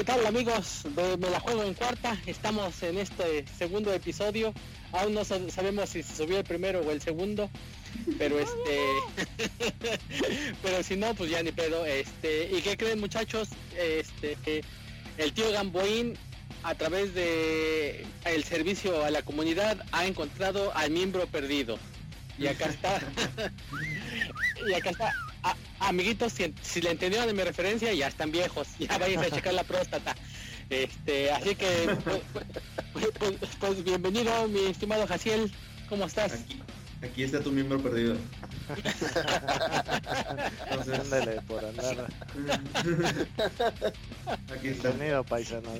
¿Qué tal amigos de Me la juego en cuarta? Estamos en este segundo episodio. Aún no sabemos si se subió el primero o el segundo. Pero este pero si no, pues ya ni pedo. Este, ¿y qué creen muchachos? Este el tío Gamboín a través de el servicio a la comunidad ha encontrado al miembro perdido. Y acá está. y acá está. Amiguitos, si, le entendieron de mi referencia, ya están viejos. Ya vayan a checar la próstata. Este, así que, pues, pues, pues, bienvenido, mi estimado Jaciel. ¿Cómo estás? Está tu miembro perdido. Ándale por andar. Aquí está. Bienvenido, paisano.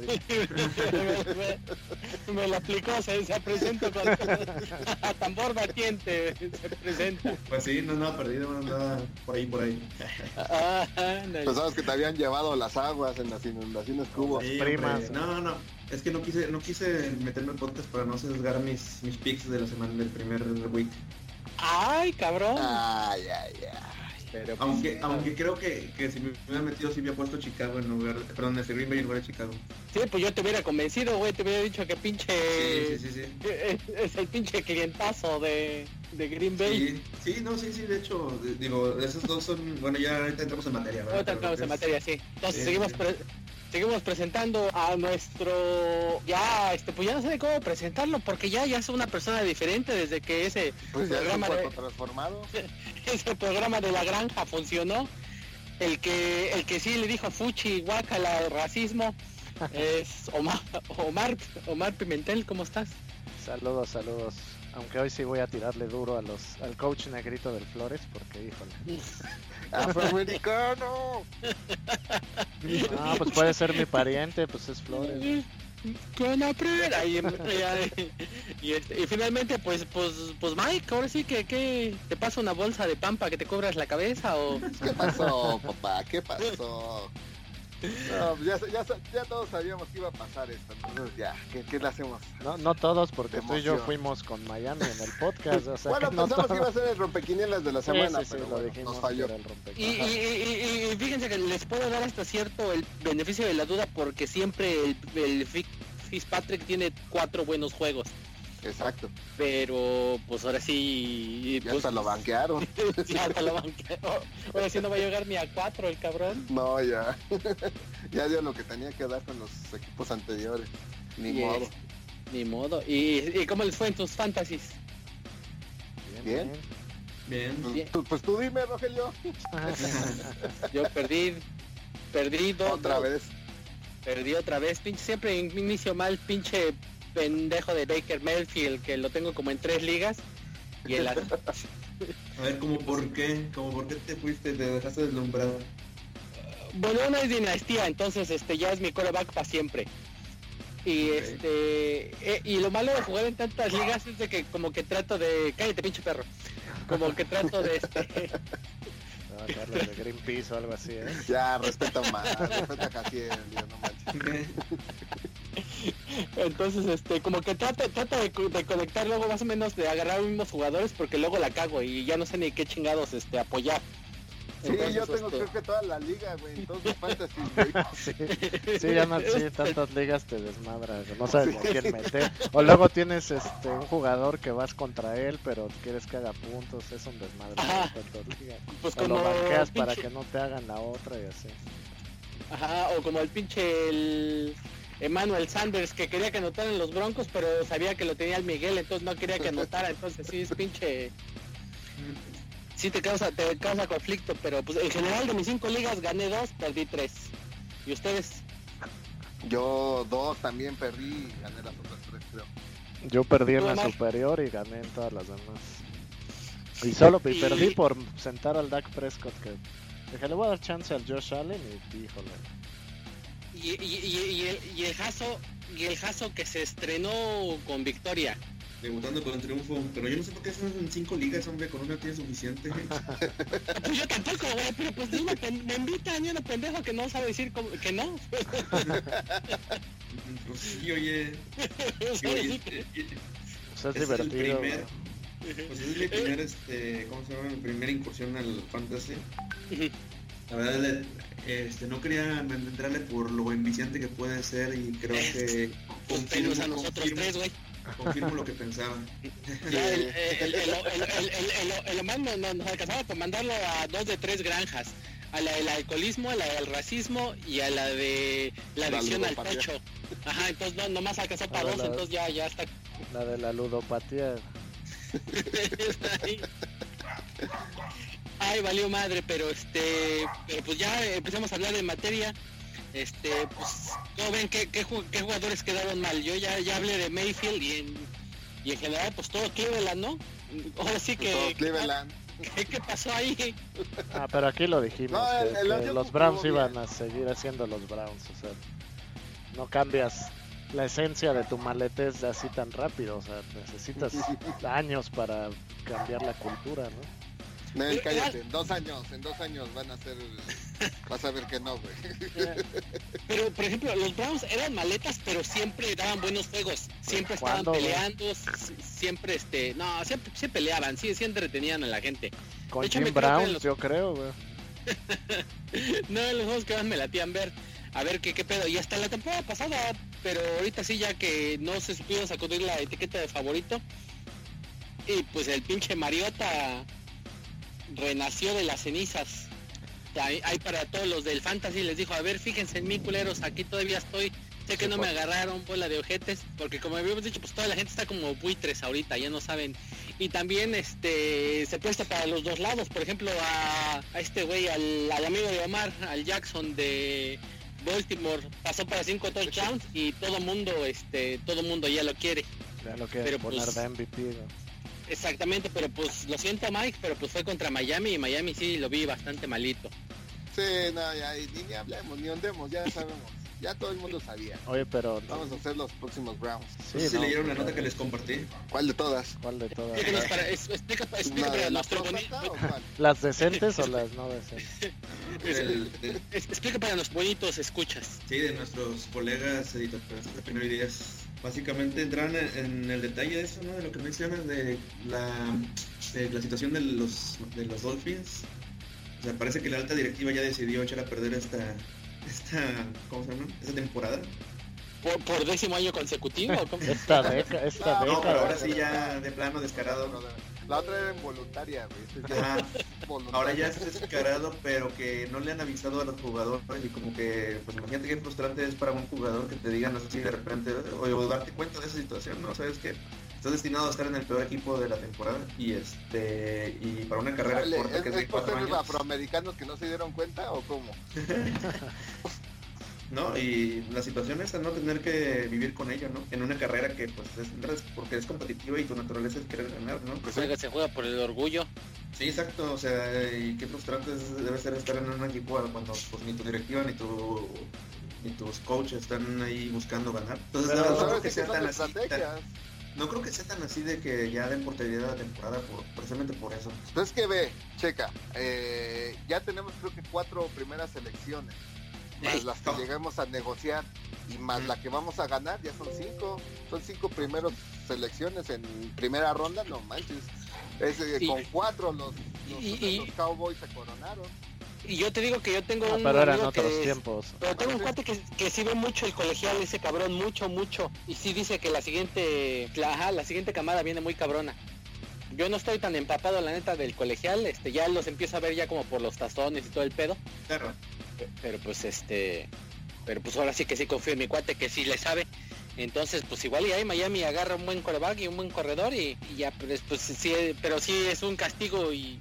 me, lo aplicó, se, se presenta con a tambor batiente. Se presenta. Pues sí, no andaba perdido, andaba por ahí, por ahí. Ah, Pensabas que te habían llevado las aguas en las inundaciones que hubo. primas. No, no. Es que no quise, no quise meterme en podcast para no sesgar mis, mis picks de la semana del primer week. Ay, cabrón. Ay, ay, ay. Pero, pues, aunque, aunque creo que, que si me hubiera metido si hubiera puesto Chicago en lugar, de, perdón, ese Green Bay en lugar de Chicago. Sí, pues yo te hubiera convencido, güey, te hubiera dicho que pinche... Sí, sí, sí, Es, el pinche clientazo de, de Green Bay. Sí, sí, no, sí, sí, de hecho, digo, esos dos son, bueno, ya ahorita entramos en materia, ¿verdad? Ahorita entramos en materia, sí. Entonces seguimos seguimos presentando a nuestro ya este pues ya no sé cómo presentarlo porque ya ya es una persona diferente desde que ese pues programa de, transformado ese programa de la granja funcionó el que el que sí le dijo Fuchi guacala racismo es Omar Omar Omar Pimentel cómo estás saludos saludos aunque hoy sí voy a tirarle duro a los al coach negrito del Flores porque híjole. Afroamericano. Ah pues puede ser mi pariente pues es Flores. Con y, y, este, y, finalmente pues pues pues Mike ahora sí que, que te pasa una bolsa de pampa que te cobras la cabeza o qué pasó papá qué pasó no, pues ya, ya, ya, todos sabíamos que iba a pasar esto, entonces ya, ¿qué, qué le hacemos? No, no todos, porque tú y yo fuimos con Miami en el podcast. O sea, bueno, pensamos que iba a ser el rompequinielas de la semana, sí, sí, pero lo dijimos nos falló. Y, y, y, fíjense que les puedo dar hasta cierto el beneficio de la duda, porque siempre el, el Fitzpatrick tiene cuatro buenos juegos. Exacto. Pero pues ahora sí. Ya pues, hasta lo banquearon. ya hasta lo banquearon. Ahora sí no va a llegar ni a cuatro el cabrón. No, ya. ya dio lo que tenía que dar con los equipos anteriores. Ni modo. ni modo. ¿Y, ¿Y, cómo les fue en tus fantasies? Bien. Bien. Pues, pues, pues, tú dime, Rogelio. Yo perdí. Perdí dos. Otra vez. Perdí otra vez. Pinche, siempre inicio mal, pinche pendejo de Baker Mayfield que lo tengo como en tres ligas y A ver, como por qué, como por qué te fuiste, te dejaste deslumbrado. Bueno, una es dinastía, entonces este ya es mi coreback para siempre. Y este eh, y lo malo de jugar en tantas ligas es de que como que trato de cállate pinche perro. Como que trato de este no, de Greenpeace o algo así, ¿eh? Ya, respeta más, respeta casi no manches. Entonces, este, como que trata, trata de, de, conectar luego más o menos de agarrar los mismos jugadores porque luego la cago y ya no sé ni qué chingados este apoyar. Sí, yo tengo este... creo que toda la liga, güey, todos los fantasy, sí, sí, ya no, sí, tantas ligas te desmadras, no sabes con quién meter. O luego tienes este un jugador que vas contra él, pero quieres que haga puntos, es un desmadre. Pues o lo banqueas para que no te hagan la otra y así. Ajá, o como el pinche el Emmanuel Sanders que quería que anotaran los Broncos, pero sabía que lo tenía el Miguel, entonces no quería que anotara, entonces sí es pinche sí te causa, te causa conflicto, pero pues en general de mis cinco ligas gané dos, perdí tres. ¿Y ustedes? Yo dos también perdí, gané las otras tres creo. Yo perdí en la superior y gané en todas las demás. Y solo y... perdí por sentar al Dak Prescott que dije le voy a dar chance al Josh Allen y híjole. Y, y, y, el, y el Jaso y el Jaso que se estrenó con victoria debutando con el triunfo. Pero yo no sé por qué son en cinco ligas, hombre, con una tiene suficiente. pues yo tampoco, güey, pero pues me, me invitan y una pendejo que no sabe decir que no. pues sí, oye. Sí, oye este, pues es, divertido. El primer, pues es mi primer, este, ¿cómo se llama? Mi primera incursión al fantasy. La verdad, le- este, no quería entrarle por lo enviciante que puede ser y creo que Pues pelos a nosotros confirmo, tres, güey. confirmo lo que pensaba. El, el Omar nos, nos alcanzaba por mandarlo a dos de tres granjas. A la del alcoholismo, a la del racismo y a la de la adicción al tocho. Ajá, entonces no, nomás alcanzó para dos, entonces ya, ya está. La de la ludopatía. Ay, valió madre, pero este, pero pues ya empezamos a hablar de materia. Este, pues, ¿cómo ven qué, qué, ju- qué jugadores quedaron mal? Yo ya, ya hablé de Mayfield y en, y en general, pues todo Cleveland, ¿no? Ahora sí que, Todo Cleveland. ¿qué, qué pasó ahí? Ah, pero aquí lo dijimos, No, que, el- el que Angelus los Browns bien. iban a seguir haciendo los Browns, o sea, no cambias la esencia de tu maletez así tan rápido, o sea, necesitas años para cambiar la cultura, ¿no? Nel, cállate, en dos años, en dos años van a ser, vas a ver que no, güey. Pero, por ejemplo, los Browns eran maletas, pero siempre daban buenos juegos. Siempre estaban peleando, siempre, este, no, siempre, sí peleaban, sí, sí entretenían a la gente. Con De hecho, Jim Brown, los- yo creo, güey. No, los juegos que más me latían ver. A ver qué, qué pedo. Y hasta la temporada pasada, pero ahorita sí, ya que no se supieron sacudir la etiqueta de favorito. Y pues el pinche Mariota renació de las cenizas. Ahí para todos los del fantasy les dijo, a ver, fíjense en mí, culeros, aquí todavía estoy. Sé que no me agarraron bola de ojetes, porque como habíamos dicho, pues toda la gente está como buitres ahorita, ya no saben. Y también este se presta para los dos lados, por ejemplo, a, a este güey, al, al amigo de Omar, al Jackson de Baltimore, pasó para cinco touchdowns y todo mundo, este, todo mundo ya lo quiere. Ya lo quieren Pero, poner pues, de MVP, ¿no? Exactamente, pero pues lo siento Mike, pero pues fue contra Miami y Miami sí lo vi bastante malito. Sí, no, ya, ni, ni hablemos, ni ondemos, ya sabemos. Ya todo el mundo sabía. Oye, pero... Vamos a hacer los próximos Browns. Sí, no sé si no, leyeron la nota que les compartí. ¿Cuál de todas? ¿Cuál de todas? Explícanos para, es- explica. ¿Las decentes o las no decentes? Explica para los bonitos escuchas. Sí, de nuestros colegas editores de. Básicamente entran en, en el detalle de eso, ¿no? De lo que mencionas de la, de la situación de los, de los Dolphins. O sea, parece que la alta directiva ya decidió echar a perder esta, esta, ¿cómo se llama? Esta temporada. ¿Por, por décimo año consecutivo? ¿o cómo? Esta década, esta No, No, pero ahora sí ya de plano descarado. La otra era involuntaria, güey. Esta ya. Ahora ya es descarado, pero que no le han avisado a los jugadores y como que, pues imagínate qué frustrante es para un jugador que te digan así de repente, o, o darte cuenta de esa situación, ¿no? Sabes que estás destinado a estar en el peor equipo de la temporada y este y para una carrera Dale, corta ¿Es, que es de cuatro años, afroamericanos que no se dieron cuenta o cómo? ¿no? Y la situación es a no tener que vivir con ello, ¿no? En una carrera que pues es porque es competitiva y tu naturaleza es querer ganar, ¿no? Pues Juega- se juega por el orgullo. Sí, exacto, o sea, y qué frustrante es- debe ser estar en un equipo cuando pues ni tu directiva ni tu ni tus coaches están ahí buscando ganar. Entonces Pero no, no creo ¿Sabes que sea tan así, tan- no creo que sea tan así de que ya den por perdida la temporada por, precisamente por eso. Entonces que ve, checa, eh, ya tenemos creo que cuatro primeras selecciones, más las que no. llegamos a negociar y más la que vamos a ganar, ya son cinco, son cinco primeros selecciones en primera ronda, no manches. Es, eh, Y- con cuatro los, los, y- los Cowboys se coronaron. Y yo te digo que yo tengo Ah, un pero eran otros que, tiempos. Pero tengo un cuate que, que sí ve mucho el colegial, ese cabrón, mucho, mucho. Y sí dice que la siguiente, la, ajá, la siguiente camada viene muy cabrona. Yo no estoy tan empapado, la neta, del colegial. Este, ya los empiezo a ver ya como por los tazones y todo el pedo. Claro. Pe- Pero pues este, pero pues ahora sí que sí confío en mi cuate que sí le sabe. Entonces, pues igual y ahí Miami agarra un buen coreback y un buen corredor y, y ya, pues, pues sí, pero sí es un castigo y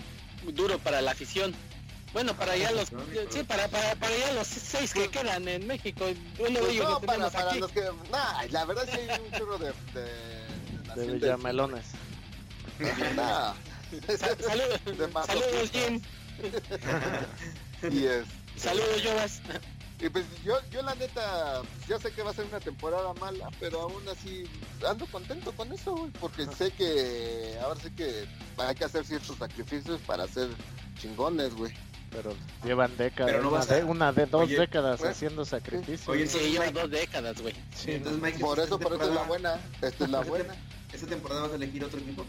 duro para la afición. Bueno, para allá los, sí, para, para, para allá los seis que quedan en México, uno de Pues ellos no, lo para, tenemos para aquí. los que... Nah, la verdad sí hay un chorro de... de, de De nación Villamelones. Nah. Sa- salud- De masoquistas. saludos Jim, y es... saludos Jonas. Y pues yo, yo la neta, ya sé que va a ser una temporada mala, pero aún así ando contento con eso, güey, porque sé que ahora sé que hay que hacer ciertos sacrificios para ser chingones, güey. Pero llevan décadas, Pero no una, vas a- de, una de dos Oye, décadas pues, haciendo sacrificios. Oye, Sí, Entonces, lleva Mike- dos décadas, güey. Sí, Entonces, Mike, Por eso, por eso es la buena, esta es la buena. ¿Esta temporada vas a elegir otro equipo?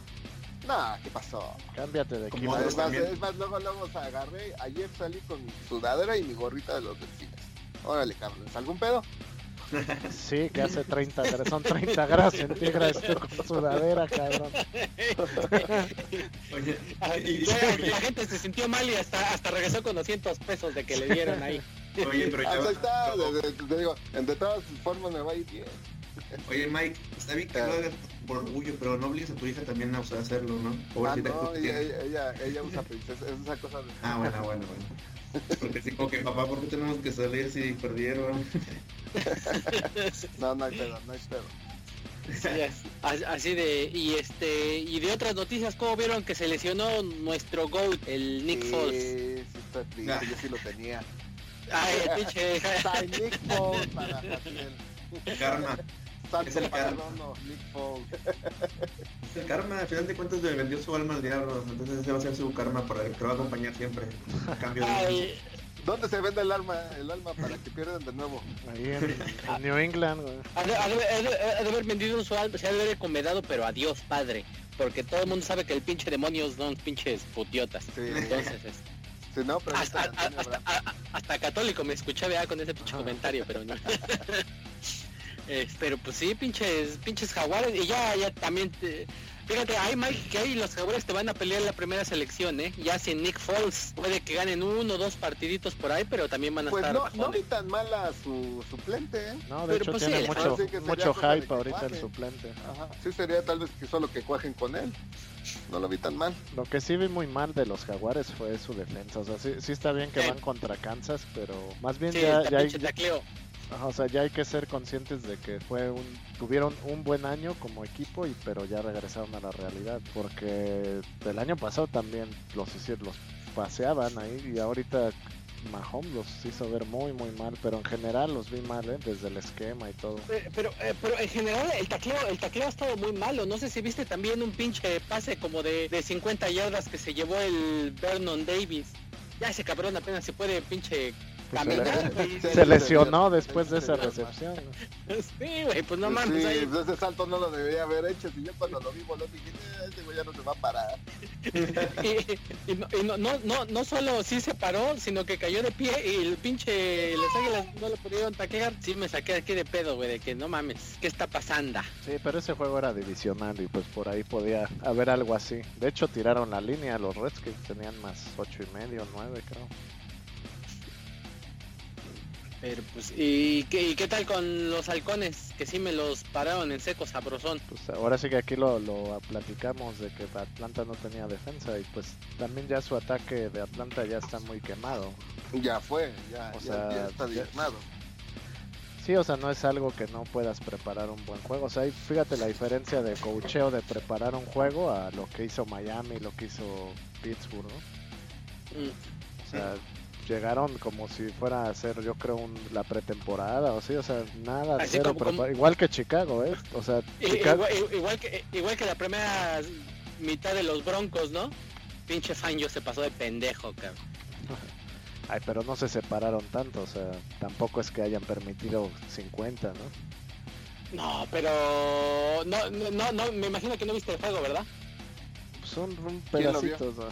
Nah, ¿qué pasó? Cámbiate de equipo. Es más, es más, luego, luego agarré. Ayer salí con mi sudadera y mi gorrita de los delfines. Órale, cabrón. ¿Algún pedo? Sí, que hace 30 grados, son 30 grados centígrados tú con sudadera, cabrón. Oye, y- ya, la gente se sintió mal y hasta, hasta regresó con 200 pesos de que le dieron ahí. oye, pero está. Te digo, de todas formas me va a ir bien. Oye, Mike, está bien que lo hagas por orgullo, pero no obligues a tu hija también a sea, hacerlo, ¿no? Ah, no, ella, ella, ella, ella usa princesa. Es esa cosa de... Ah, bueno, bueno, bueno. Porque sí, como que papá, ¿por qué tenemos que salir si perdieron? No, no hay pedo, no hay pedo. Sí, Así de, y este, y de otras noticias, ¿cómo vieron que se lesionó nuestro GOAT, el Nick sí, Foles? Sí, está triste, yo sí lo tenía. Ay, pinche. Nick Foles para Jaciel. Karma. Es el karma. el al final de cuentas le vendió su alma al diablo, entonces ese va a ser su karma para el que lo va a acompañar siempre. A cambio de... Ay, ¿Dónde se vende el alma, el alma para que pierdan de nuevo? Ahí en, en New England, güey. ha de, ha de- ha de- ha de haber vendido su alma, se ha de haber encomendado, pero adiós, padre. Porque todo el mundo sabe que el pinche demonios son pinches putiotas. Sí, Entonces, es- si no, pero hasta, hasta, hasta- a- hasta católico me escuchaba con ese pinche comentario, pero no. Eh, pero pues sí, pinches, pinches jaguares. Y ya, ya también. te- fíjate, hay Mike que ahí los jaguares te van a pelear la primera selección, ¿eh? Ya sin Nick Foles, puede que ganen uno o dos partiditos por ahí, pero también van a Pues estar. no, no vi tan mala su suplente, ¿eh? No, de Pero, hecho pues, tiene sí, mucho, mucho hype ahorita el suplente. Ajá. Sí sería tal vez que solo que cuajen con él. No lo vi tan mal. Lo que sí vi muy mal de los jaguares fue su defensa. O sea, sí, sí está bien que Sí. van contra Kansas, pero más bien Sí, ya, ya hay. O sea, ya hay que ser conscientes de que fue un tuvieron un buen año como equipo y pero ya regresaron a la realidad porque el año pasado también los hicieron los paseaban ahí y ahorita Mahomes los hizo ver muy muy mal, pero en general los vi mal, ¿eh? desde el esquema y todo. Eh, Pero, eh, pero en general el tacleo, el tacleo ha estado muy malo. No sé si viste también un pinche pase como de, de 50 yardas que se llevó el Vernon Davis. Ya ese cabrón apenas se puede pinche caminar. güey. Sí, se lesionó sí, después sí, de esa recepción. ¿no? Sí, güey, pues no Pues mames. sí, ahí- pues ese salto no lo debería haber hecho. Si yo cuando lo vi volar dije, "Eh, este güey ya no se va a parar. y, y no, y no, no, no, no solo sí se paró, sino que cayó de pie y el pinche las águilas no lo pudieron taclear. Sí me saqué aquí de pedo, güey, de que no mames, ¿qué está pasando? Sí, pero ese juego era divisional y pues por ahí podía haber algo así. De hecho tiraron la línea, los Redskins tenían más ocho y medio, nueve creo. Pero pues, ¿y qué, y qué tal con los halcones? Que sí me los pararon en seco sabrosón. Pues ahora sí que aquí lo, lo platicamos de que Atlanta no tenía defensa y pues también ya su ataque de Atlanta ya está muy quemado. Ya fue, ya, O ya, sea, ya está diezmado. Sí, o sea, no es algo que no puedas preparar un buen juego. O sea, ahí fíjate la diferencia de coacheo de preparar un juego a lo que hizo Miami, lo que hizo Pittsburgh, ¿no? Mm. O sea, llegaron como si fuera a ser, yo creo, un- la pretemporada o sí, o sea, nada, Así cero como- igual que Chicago, ¿eh? O sea, I- Chicago, Igual, igual que, igual que la primera mitad de los Broncos, ¿no? Pinche Fangio se pasó de pendejo, cabrón. ay, pero no se separaron tanto, o sea, tampoco es que hayan permitido 50, ¿no? No, pero no, no, no, no, me imagino que no viste el juego, ¿verdad? Son un pedacitos, ¿no?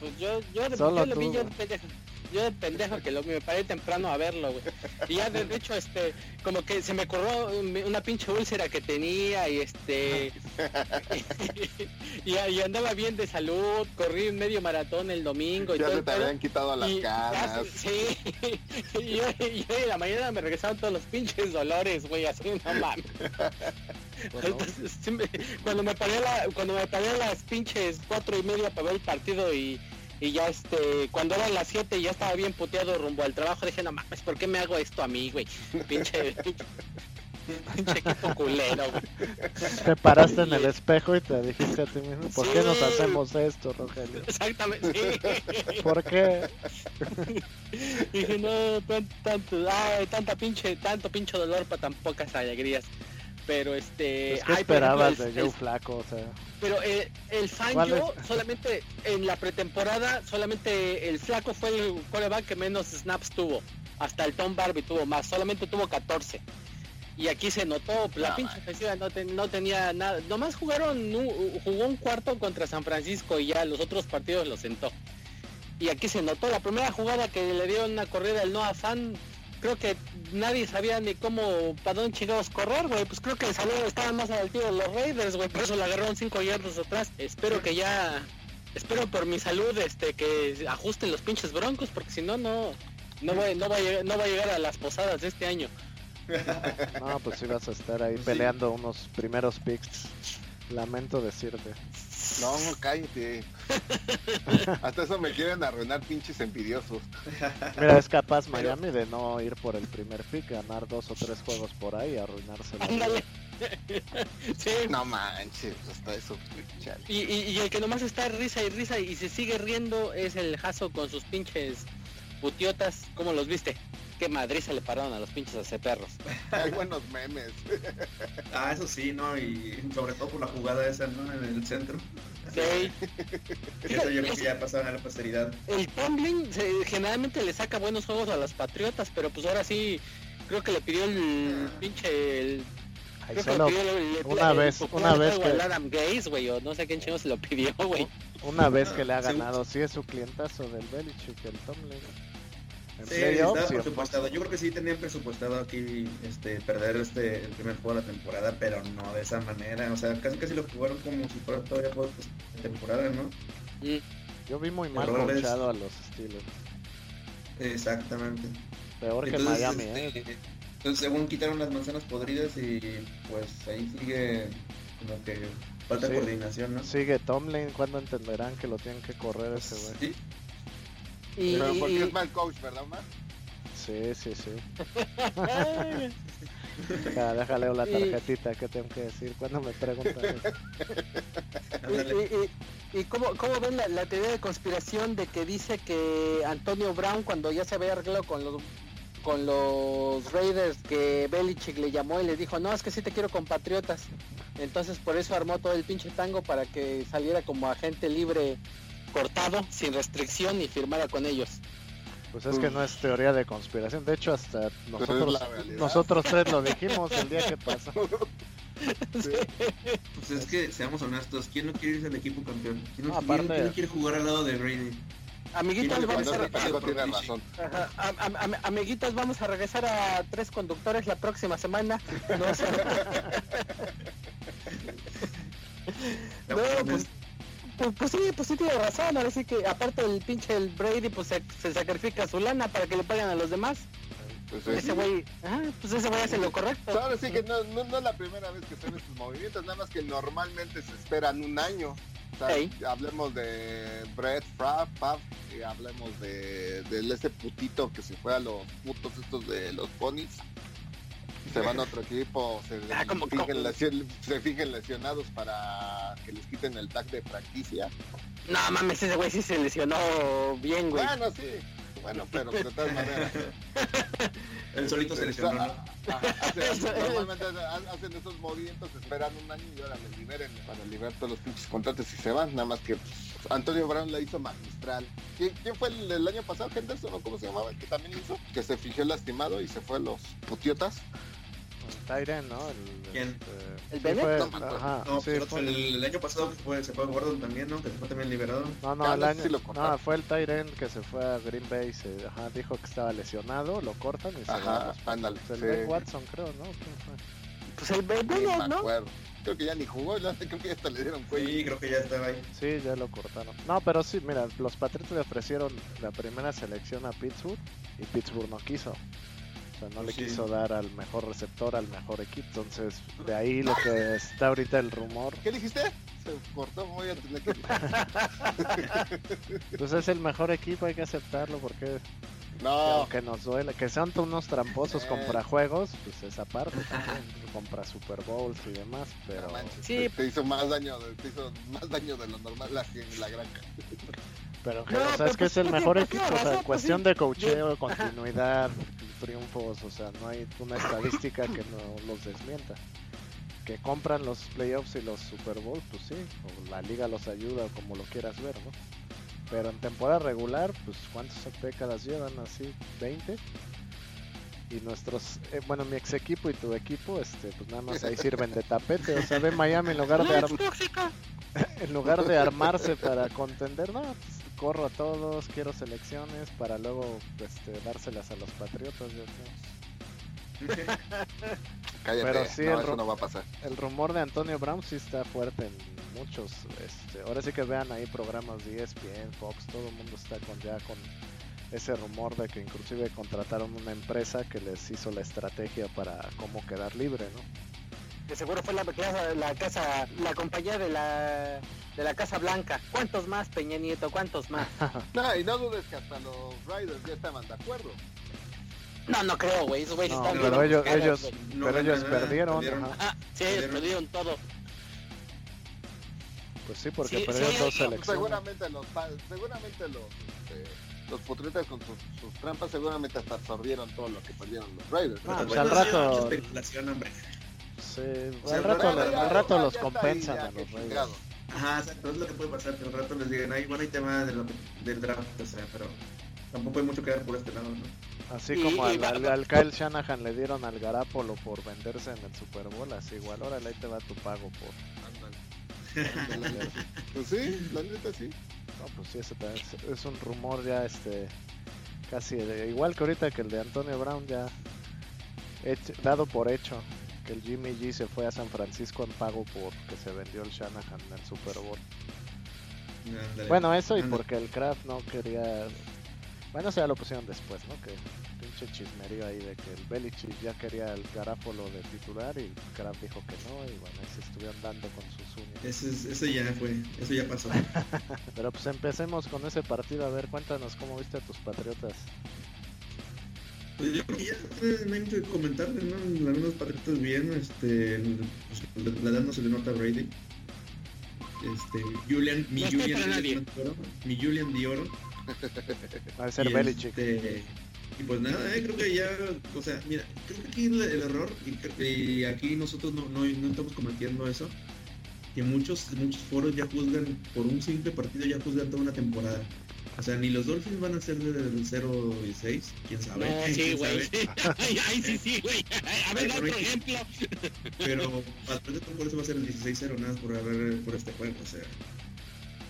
Pues yo, yo, de, Solo yo lo vi yo pendejo. Yo de pendejo que lo, me paré temprano a verlo, güey. Y ya de, de hecho, este, como que se me corrió una pinche úlcera que tenía y este... y, y andaba bien de salud, corrí medio maratón el domingo y Ya todo se te habían quitado las Y ya se- sí, y hoy, y hoy en la mañana me regresaron todos los pinches dolores, güey, así no mames. Bueno, Entonces, cuando me paré la, cuando me paré a las pinches cuatro y media para ver el partido y, y ya este, cuando eran las siete y ya estaba bien puteado rumbo al trabajo, dije, no mames, ¿por qué me hago esto a mí, güey? Pinche, pinche equipo culero, güey. te paraste en el espejo y te dijiste a ti mismo, ¿por qué nos hacemos esto, Rogelio? Exactamente, sí. ¿Por qué? Dije, no, tan- tanto, ay, tanta pinche, tanto pinche dolor para tan pocas alegrías. Pero este, Pues, ¿Qué ay, por ejemplo, esperabas el- de Joe el- Flaco? O sea, Pero eh, el ¿Cuál Fangio solamente en la pretemporada, solamente el flaco fue el quarterback que menos snaps tuvo. Hasta el Tom Barbie tuvo más, solamente tuvo 14. Y aquí se notó, la pinche ofensiva no, no, tenía nada. Nomás jugaron, jugó un cuarto contra San Francisco y ya los otros partidos lo sentó. Y aquí se notó la primera jugada que le dio una corrida al Noah Fan. Creo que nadie sabía ni cómo, para dónde chingados correr, güey. Pues creo que salió, estaban más al tiro los Raiders, güey. Por eso le agarraron cinco yardas atrás. Espero que ya, espero por mi salud, este, que ajusten los pinches broncos, porque si no, no, no va, no, va a llegar, no va a llegar a las posadas de este año. No, pues sí vas a estar ahí peleando unos primeros picks. Lamento decirte. No, cállate. Hasta eso me quieren arruinar pinches envidiosos. Mira, es capaz Miami de no ir por el primer pick, ganar dos o tres juegos por ahí y arruinarse. sí. No manches, hasta eso. Y, y, el que nomás está risa y risa y se sigue riendo es el Jaso con sus pinches putiotas. ¿Cómo los viste? qué Madrid se le pararon a los pinches perros. Hay buenos memes. ah, eso sí, ¿no? Y sobre todo por la jugada esa, ¿no? En el centro. Sí. eso yo creo que ya pasaron a la posteridad. El tumbling generalmente le saca buenos juegos a los patriotas, pero pues ahora sí creo que le pidió el pinche el solo una vez, una vez que Adam Gaze, güey, o no sé quién chingo se lo pidió, güey. Una vez que le ha ganado, sí es su clientazo del Belichick, el Tomlin. Sí, estaba presupuestado. Yo creo que sí tenían presupuestado aquí este, perder este el primer juego de la temporada, pero no de esa manera. O sea, casi casi lo jugaron como si fuera todavía juego de temporada, ¿no? Yo vi muy mal coachado a los Steelers. Exactamente. Peor que Miami, ¿eh? Entonces, según quitaron las manzanas podridas y pues ahí sigue como que falta coordinación, ¿no? Sigue Tomlin, ¿cuándo entenderán que lo tienen que correr ese güey? Sí, pero porque es mal coach, ¿verdad, Omar? Sí, sí, sí. déjale la tarjetita que tengo que decir cuando me preguntan. ¿Y, y, cómo, cómo, ven la, teoría de conspiración de que dice que Antonio Brown cuando ya se había arreglado con los con los Raiders que Belichick le llamó y le dijo, no, es que sí te quiero compatriotas. Entonces por eso armó todo el pinche tango para que saliera como agente libre cortado, sin restricción y firmara con ellos. Pues es que no es teoría de conspiración, de hecho hasta nosotros nosotros tres lo dijimos el día que pasó. Pues es que seamos honestos, ¿quién no quiere irse al equipo campeón? ¿Quién no, quiere, quiere jugar al lado de Brady? Amiguitas, vamos a... amiguitas, vamos a regresar a tres conductores la próxima semana. No, no pues pues, pues, sí, pues sí tiene razón, ahora sí que aparte el pinche el Brady pues se, sacrifica su lana para que le paguen a los demás. Pues ese güey, ah, pues ese güey hace lo correcto. Ahora sí que no, no, no, es la primera vez que se ven sus movimientos, nada más que normalmente se esperan un año. Hablemos de Brett Favre, y hablemos de, de ese putito que se fue a los putos estos de los ponis se van a otro equipo, se, ah, fijen lesionados para que les quiten el tag de franquicia. No mames, ese güey sí se lesionó bien, güey. Bueno, sí. Bueno, pero de todas maneras. El solito se lesionó. normalmente hacen esos movimientos, esperan un año y ahora les liberen para liberar todos los pinches contratos y se van. Nada más que pues, Antonio Brown la hizo magistral. ¿Quién, fue el, año pasado? Henderson o cómo se llamaba? Que también hizo. Que se fijó lastimado y se fue a los putiotas. Tyren, ¿no? El, ¿Quién? Este, ¿El Bennett? no, ajá, no, sí, fue... el, el, año pasado que fue, se fue a Gordon también, ¿no? Que se fue también liberado. No, no, el año, no fue el Tyren que se fue a Green Bay, se, ajá, dijo que estaba lesionado, lo cortan y se Ajá, ándale. El sí. Watson, creo, ¿no? ¿Quién fue? Pues el Bennett, ¿no? Creo que ya ni jugó, creo que ya hasta le dieron cuello. Sí, creo que ya estaba ahí. Sí, ya lo cortaron. No, pero sí, mira, los Patriots le ofrecieron la primera selección a Pittsburgh y Pittsburgh no quiso. O sea, no le quiso dar al mejor receptor, al mejor equipo. Entonces, de ahí lo que está ahorita el rumor. ¿Qué dijiste? Se cortó, voy a tener que. pues es el mejor equipo, hay que aceptarlo porque. No. aunque nos duele, que sean unos tramposos eh. compra juegos, pues esa parte también, compra Super Bowls y demás, pero sí, te, hizo más daño, te hizo más daño de lo normal la, la granja. Pero que, o sea, es que es el mejor equipo, o sea, cuestión de cocheo, continuidad, triunfos, o sea, no hay una estadística que no los desmienta. Que compran los playoffs y los Super Bowls, pues sí, o la liga los ayuda, como lo quieras ver, ¿no? Pero en temporada regular, pues ¿cuántas décadas llevan así? ¿20? y nuestros, eh, bueno, mi ex equipo y tu equipo, este, pues nada más ahí sirven de tapete. O sea, ve Miami en lugar de en lugar de armarse para contender, no, pues, corro a todos, quiero selecciones para luego este, dárselas a los patriotas. Yo creo. Cállate, Pero sí, no, el eso no va a pasar. El rumor de Antonio Brown sí está fuerte en muchos. Este, ahora sí que vean ahí programas de ESPN, Fox, todo el mundo está con ya con ese rumor de que inclusive contrataron una empresa que les hizo la estrategia para cómo quedar libre, ¿no? De seguro fue la casa, la casa, la compañía de la de la Casa Blanca. ¿Cuántos más, Peña Nieto? ¿Cuántos más? No, y no dudes que hasta los Riders ya estaban de acuerdo. No, no creo, güey. Esos güeyes No, están pero ellos, caras, ellos. No pero ellos nada, perdieron. perdieron. Ah, sí, ellos Perdieron. perdieron todo. Pues sí, porque Sí, perdieron sí, dos no, selecciones. Seguramente los, pa- seguramente los, este, los Patriotas con sus, sus trampas seguramente hasta absorbieron todo lo que perdieron los Raiders. Ah, pues al bueno, sí, rato- mucha especulación, hombre. Al rato, al los ahí, compensan a los Raiders. Ajá, exacto, es lo que puede pasar, que al rato les digan, ay, bueno, hay tema de lo- del draft, o sea, pero tampoco hay mucho que dar por este lado, ¿no? Así Y- como y al, va- al- al Kyle Shanahan le dieron al Garapolo por venderse en el Super Bowl, así igual, órale, ahí te va tu pago por... Ándale. Ándale. Pues sí, la neta sí. No, pues sí, ese también es, es un rumor ya, este, casi de- igual que ahorita que el de Antonio Brown ya dado por hecho el Jimmy G se fue a San Francisco en pago por que se vendió el Shanahan en el Super Bowl. Bueno, eso y porque el Kraft no quería. Bueno, eso ya lo pusieron después, ¿no? Que pinche chismerío ahí de que el Belichick ya quería el Garáfolo de titular y Kraft dijo que no. Y bueno, ahí se estuvieron dando con sus uñas. Ese, es- eso ya fue, eso ya pasó. Pero pues empecemos con ese partido. A ver, cuéntanos cómo viste a tus patriotas. Pues yo creo que ya no hay mucho que comentarle, ¿no? Las mismas patriotas bien, este, pues, la, la edad no se le nota a Brady. Este, Julian, mi No Julian, para nadie. de oro, mi Julian de oro. Va a ser y, Belichick. este, y pues nada, eh, creo que ya, o sea, mira, creo que aquí el, el error, y, aquí nosotros no, no, no estamos cometiendo eso, que muchos, muchos foros ya juzgan, por un simple partido ya juzgan toda una temporada. O sea, ni los Dolphins van a ser del 0 y 6, quién sabe. No, sí, güey. Ay, ay, sí, sí, güey. A ver, otro ejemplo. Pero Patriotas por eso va a ser el 16-0 nada por haber por este juego. O sea,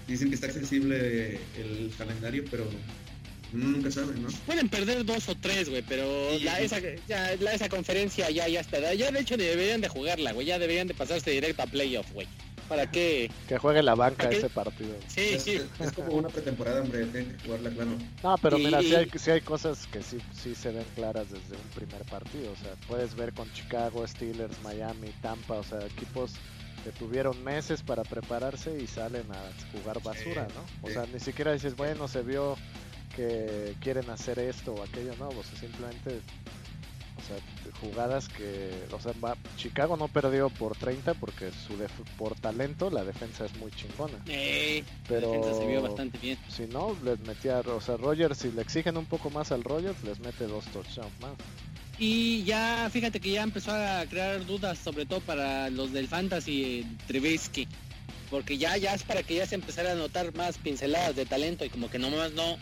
dicen que está accesible el calendario, pero uno nunca sabe, ¿no? Pueden perder dos o tres, güey, pero Sí. la, esa, ya, la- esa conferencia ya, ya está. Ya de hecho deberían de jugarla, güey. Ya deberían de pasarse directo a playoff, güey. ¿Para qué? Que juegue la banca ese partido. Sí, sí. es como una pretemporada, hombre, tienen que jugarla, claro. No, pero Y- mira, sí hay, sí hay cosas que sí, sí se ven claras desde un primer partido. O sea, puedes ver con Chicago, Steelers, Miami, Tampa, o sea, equipos que tuvieron meses para prepararse y salen a jugar basura, ¿no? O sea, ni siquiera dices, bueno, se vio que quieren hacer esto o aquello, no, o sea, simplemente, sea, jugadas que, o sea, va- Chicago no perdió por 30 porque su def- por talento la defensa es muy chingona. Eh, Pero- la defensa se vio bastante bien. Si no, les metía, o sea, Rogers, si le exigen un poco más al Rogers, les mete dos touchdowns más. Y ya, fíjate que ya empezó a crear dudas, sobre todo para los del Fantasy Trubisky. Porque ya, ya es para que ya se empezara a notar más pinceladas de talento y como que nomás no.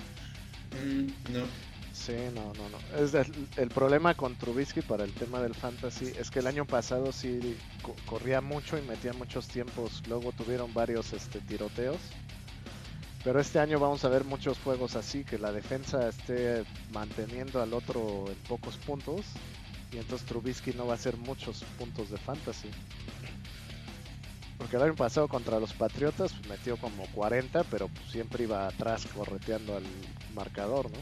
Mm, no. Sí, no, no, no. Es el, problema con Trubisky para el tema del fantasy es que el año pasado sí co- corría mucho y metía muchos tiempos. Luego tuvieron varios este, tiroteos. Pero este año vamos a ver muchos juegos así, que la defensa esté manteniendo al otro en pocos puntos. Y entonces Trubisky no va a hacer muchos puntos de fantasy. Porque el año pasado contra los Patriotas metió como 40, pero pues, siempre iba atrás correteando al marcador, ¿no?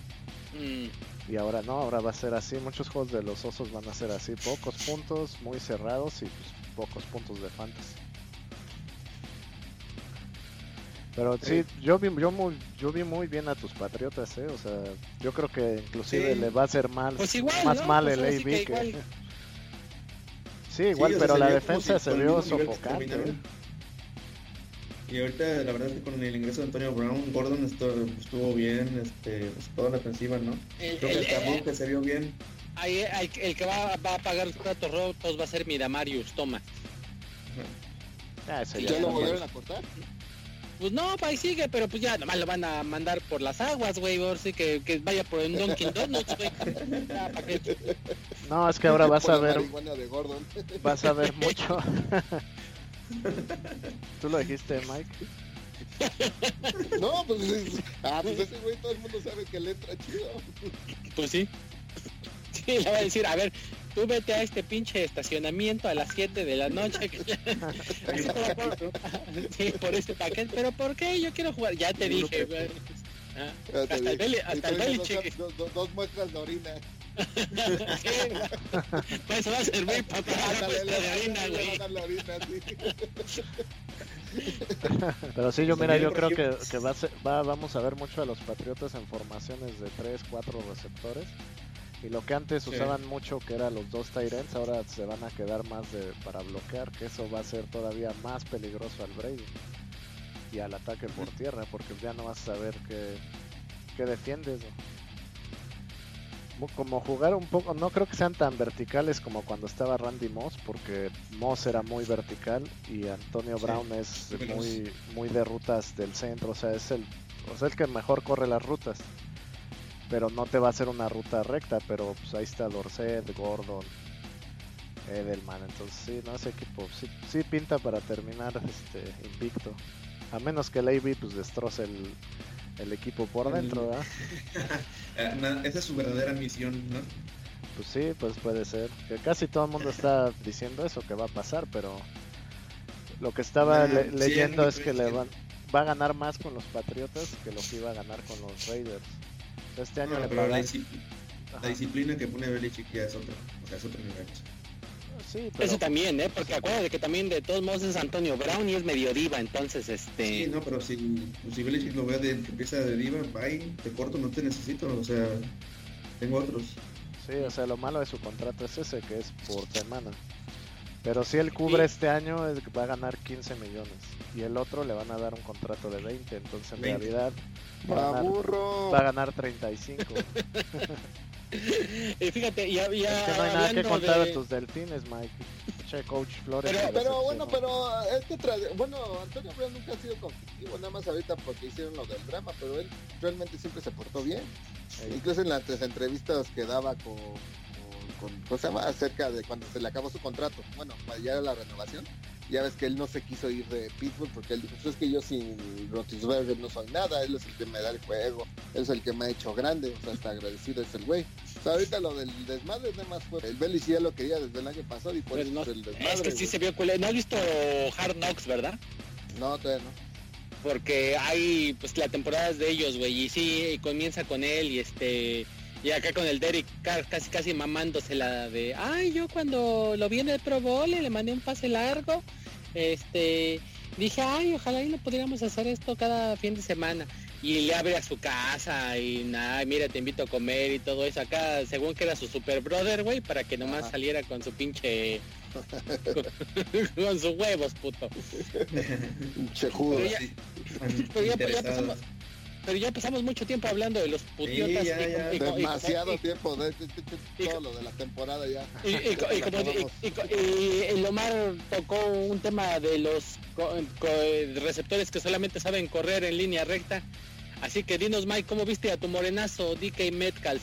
Mm, Y ahora no, ahora va a ser así. Muchos juegos de los osos van a ser así. Pocos puntos, muy cerrados y pues, pocos puntos de fantasy. Pero sí, yo vi, yo, muy, yo vi muy bien a tus patriotas, ¿eh? O sea, yo creo que inclusive Sí. le va a hacer mal, Pues igual, más ¿no? mal Pues el AB que... que igual. Sí, igual, Sí, pero la defensa se vio sofocante. Y ahorita la verdad es que con el ingreso de Antonio Brown, Gordon estuvo, estuvo bien, este, pues, toda la ofensiva, ¿no? el, Creo que el- el- Monk se vio bien. ahí- ahí- el que va, va a pagar los platos rotos va a ser Miramarius Thomas. Ah, Y ya ¿Ya lo volvieron a cortar? pues no, ahí sigue, pero pues ya nomás lo van a mandar por las aguas, güey, por si que, que vaya por el Dunkin' Donuts, güey. No, es que ahora vas a ver, De Gordon. vas a ver mucho. ¿Tú lo dijiste, Mike? No, pues, ah, pues ese güey todo el mundo sabe que le entra chido. Pues sí. Sí, le va a decir, a ver, tú vete a este pinche estacionamiento a las 7 de la noche. sí, por este paquete. ¿Pero por qué? Yo quiero jugar. Ya te dije, güey. Ah, hasta el dije. Hasta te el dicen Beli, dos, chique. dos, dos- dos muestras de orina. Pues eso va a servir para pagar la de harina, güey. Pero sí, yo mira, yo creo que, que va a ser- va- vamos a ver mucho a los Patriotas en formaciones de 3, 4 receptores. Y lo que antes Sí. usaban mucho, que eran los dos Tyrants, ahora se van a quedar más de, para bloquear, que eso va a ser todavía más peligroso al Brady. Y al ataque por tierra, porque ya no vas a saber qué, qué defiendes. ¿no? Como jugar un poco, no creo que sean tan verticales como cuando estaba Randy Moss, porque Moss era muy vertical y Antonio Sí, Brown es muy muy, muy de rutas del centro, o sea, es el, o sea, el que mejor corre las rutas. Pero no te va a hacer una ruta recta, pero pues ahí está Dorset, Gordon, Edelman, entonces sí, no ese equipo sí, sí pinta para terminar este invicto. A menos que el AB pues destroce el, el equipo por dentro, ¿verdad? Eh, esa es su verdadera misión, ¿no? Pues sí, pues puede ser. Que casi todo el mundo está diciendo eso que va a pasar, pero lo que estaba Ah, le- sí, leyendo es que le van, va a ganar más con los Patriotas que lo que iba a ganar con los Raiders. Este año No, le pero la, pagan- disci- Ajá. la disciplina que pone Belichick ya es otro, o sea, es otro nivel. Sí, pero Eso también, ¿eh? Porque acuérdate que también de todos modos es Antonio Brown y es medio diva, entonces este... Sí, no, pero si, si Belichick lo ve de que empieza de diva, bye, te corto, no te necesito, o sea, tengo otros. sí, o sea, lo malo de su contrato es ese que es por semana. Pero si él cubre este año es que va a ganar 15 millones y el otro le van a dar un contrato de 20, entonces en 20. realidad va a ganar, va a ganar 35. Y fíjate, ya, ya Es que no hay nada que contar de- de tus delfines, Mike. Che, coach Flores. Pero- bueno, pero es que tra- bueno, Antonio Brown nunca ha sido conflictivo, nada más ahorita porque hicieron lo del drama, pero él realmente siempre se portó bien. Incluso en las entrevistas que daba con, con, con- ¿cómo se llama? acerca de cuando se le acabó su contrato, bueno, ya era la renovación, ya ves que él no se quiso ir de Pittsburgh porque él dijo, pues es que yo sin Rotisberger no soy nada, él es el que me da el juego, él es el que me ha hecho grande, o sea, hasta agradecido es el güey. O sea, ahorita lo del desmadre nada más fue, el Belly sí ya lo quería desde el año pasado y por Pues eso no, es el desmadre. Es que sí güey. se vio culero. No has visto Hard Knocks, ¿verdad? No, todavía no. Porque hay, pues la temporada es de ellos, güey. Y sí, comienza con él y este... Y acá con el Derek Carr casi casi mamándose la de, ay, yo cuando lo vi en el Pro Bowl y le mandé un pase largo, este, dije, ay, ojalá y no pudiéramos hacer esto cada fin de semana. Y le abre a su casa y nada, mira, te invito a comer y todo eso. Acá, según que era su super brother, güey, para que nomás Ajá. saliera con su pinche... con sus huevos, puto. Chejudo. Pero ya- Sí, Pero ya, ya interesados. pasamos, pero ya pasamos mucho tiempo hablando de los putiotas. ya, y- ya. y- y- y- Demasiado y- tiempo de, de- de- de- y- todo lo de la temporada ya. Y, y- y como- Acabamos. y- y- y el Omar tocó un tema de los co- co- receptores que solamente saben correr en línea recta. Así que dinos, Mike, ¿cómo viste a tu morenazo DK Metcalf?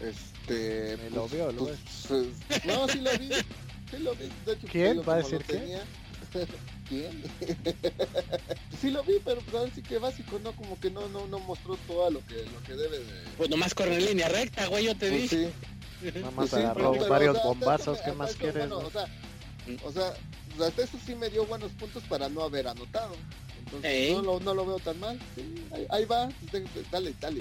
Este. Ni lo vio, lo pues, eh, no, sí lo vi. Sí lo vi. De hecho, ¿Quién? ¿Va a decir qué? ¿Quién? sí lo vi, pero pues, ahora sí que básico, ¿no? Como que no, no, no mostró todo lo que, lo que debe de. Pues nomás corre en línea recta, güey, yo te Pues dije. sí, Nada más pues sí, agarró pero, varios o sea, hasta bombazos, ¿qué más quieres? eso, bueno, no? o sea, o sea, pues, hasta eso sí me dio buenos puntos para no haber anotado. Entonces, no, lo, no lo veo tan mal. Sí, ahí, ahí va, de- de- dale, dale.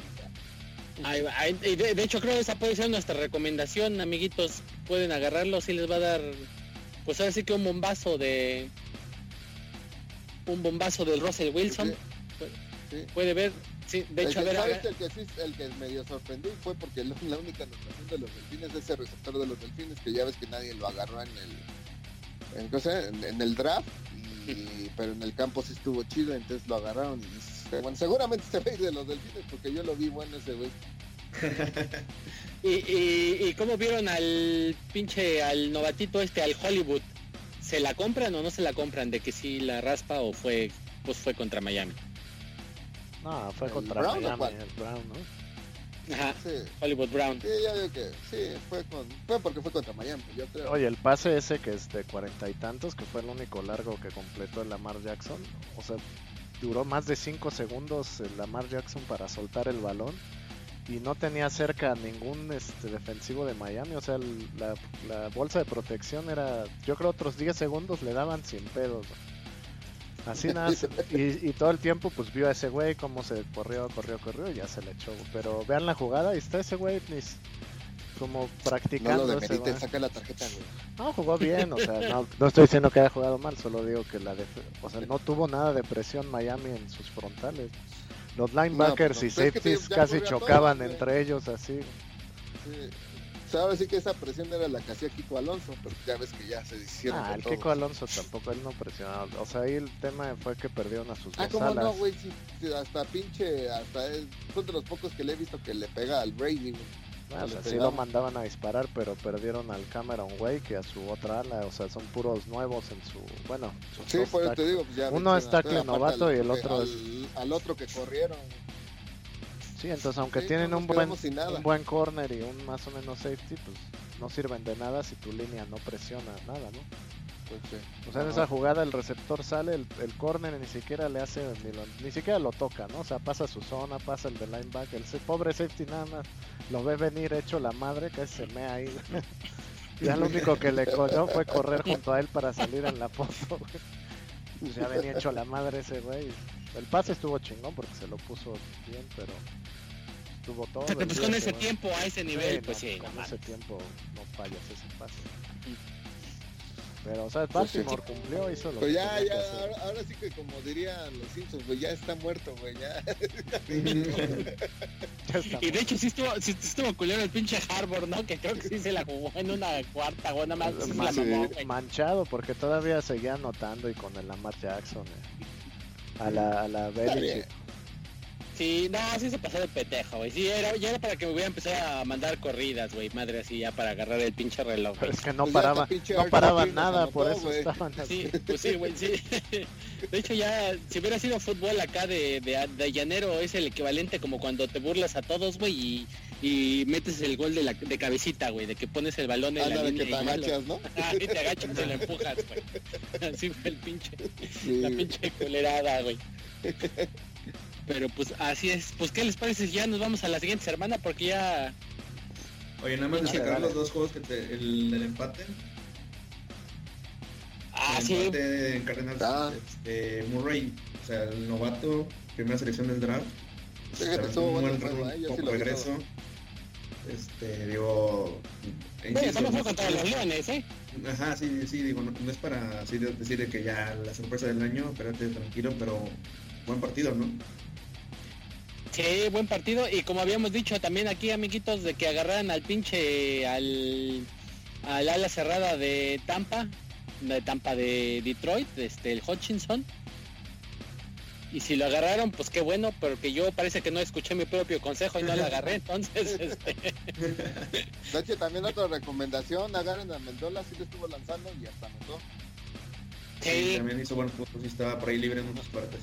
Ahí va, ahí- y de, de hecho creo que esa puede ser nuestra recomendación, amiguitos. Pueden agarrarlo, si les va a dar, pues ahora sí que un bombazo de... Un bombazo del Russell Wilson. Sí. Puede ver, sí, de El hecho, a que- ver, ¿sabes el que sí, el que medio sorprendí fue porque la, la única anotación de los delfines es ese receptor de los delfines que ya ves que nadie lo agarró en el en, en, en el draft y, pero en el campo sí estuvo chido entonces lo agarraron y bueno, seguramente se a ir de los delfines porque yo lo vi bueno ese güey y, y, y cómo vieron al pinche, al novatito este, al Hollywood. ¿Se la compran o no se la compran? ¿De que sí la raspa o fue pues fue contra Miami. No, fue ¿El contra Brown Miami, el Brown, ¿no? Ajá, Sí, Hollywood Brown. sí, ya digo que sí, fue, con, fue porque fue contra Miami, yo creo. Oye, el pase ese que es de cuarenta y tantos, que fue el único largo que completó el Lamar Jackson, o sea, duró más de 5 segundos el Lamar Jackson para soltar el balón y no tenía cerca ningún este, defensivo de Miami, o sea, el- la, la bolsa de protección era, yo creo otros 10 segundos le daban sin pedos. Así nada, y, y todo el tiempo pues vio a ese güey cómo se corrió, corrió, corrió y ya se le echó. Pero vean la jugada y está ese güey como no practicando. lo ese demeriten, saca la tarjeta, güey. No, jugó bien, o sea, no, no estoy diciendo que haya jugado mal, solo digo que la def- o sea, no tuvo nada de presión Miami en sus frontales. Los linebackers no, y que te- safeties casi chocaban güey. entre ellos así. Sí. O sea, ahora sí que esa presión era la que hacía Kiko Alonso, pero ya ves que ya se hicieron. Ah, el todos. Kiko Alonso tampoco, él no presionaba. O sea, ahí el tema fue que perdieron a sus Ah, dos cómo alas. no, güey, sí, hasta pinche, hasta es, son de los pocos que le he visto que le pega al Brady, güey. O le sea, sí pegaba. lo mandaban a disparar, pero perdieron al Cameron Way que a su otra ala. O sea, son puros nuevos en su. Bueno, Sí, dos por eso te tackles. digo, pues ya Uno es tackle aparte novato al- y el otro al, es- al otro que corrieron. Sí, entonces aunque Sí, tienen no un buen, un buen corner y un más o menos safety, pues no sirven de nada si tu línea no presiona nada, ¿no? Pues. O sea, en esa jugada el receptor sale, el, el corner ni siquiera le hace, ni, lo- ni siquiera lo toca, ¿no? O sea, pasa su zona, pasa el de linebacker, el pobre safety nada más lo ve venir hecho la madre, que se mea ahí. ya lo único que le coló fue correr junto a él para salir en la foto. güey. Pues ya venía hecho la madre ese güey. El pase estuvo chingón porque se lo puso bien, pero estuvo todo. Pues con ese tiempo, a ese nivel, Sí, pues no, sí, con no ese tiempo no fallas ese pase. Pero, o sea, Baltimore cumplió, hizo lo Pues que ya, que ya, ahora, ahora sí que como dirían los Simpsons, güey, ya está muerto, güey, ya. Ya está Y de hecho sí estuvo, sí estuvo culero el pinche Harbor, ¿no? Que creo que sí se la jugó en una cuarta o nada más sí la Man- mamó, güey. manchado porque todavía seguía anotando y con el Lamar Jackson eh, a la a la. Belichick Sí, no, sí se pasó de petejo, güey. Sí, era, ya era para que me hubiera empezado a mandar corridas, güey, madre así, ya para agarrar el pinche reloj, pero es que no Pues paraba no nos nada por eso güey. estaban así. Sí, pues sí, güey, sí. De hecho, ya, si hubiera sido fútbol acá de, de, de llanero, es el equivalente como cuando te burlas a todos, güey, y, y metes el gol de, la, de cabecita, güey, de que pones el balón en Anda la de línea que te agachas, ¿no? Ah, y te agachas y te lo empujas, güey. Así fue el pinche, Sí. la pinche culerada, güey. Pero pues así es. Pues, ¿qué les parece si ya nos vamos a la siguiente semana? Porque ya... Oye, nada más destacar los dos juegos que te, el, el empate. Ah, el sí. empate en Cardinals, Ah. este, Murray, o sea, el novato, primera selección del draft. Un buen ¿eh? Sí regreso. Este, digo, Bueno, insisto, fue no- contra los Leones, ¿eh? Ajá, sí, sí, digo, no, no es para así de- decir de que ya la sorpresa del año, espérate tranquilo, pero buen partido, ¿no? Sí, buen partido. Y como habíamos dicho también aquí, amiguitos, de que agarraran al pinche, al, al ala cerrada de Tampa, de Tampa de Detroit, este, el Hutchinson. Y si lo agarraron, pues qué bueno, pero que yo parece que no escuché mi propio consejo y no lo agarré, entonces, este, De hecho, también otra recomendación, agarren a Mendola, sí le estuvo lanzando y hasta anotó. sí. También hizo buen punto, sí estaba por ahí libre en muchas partes.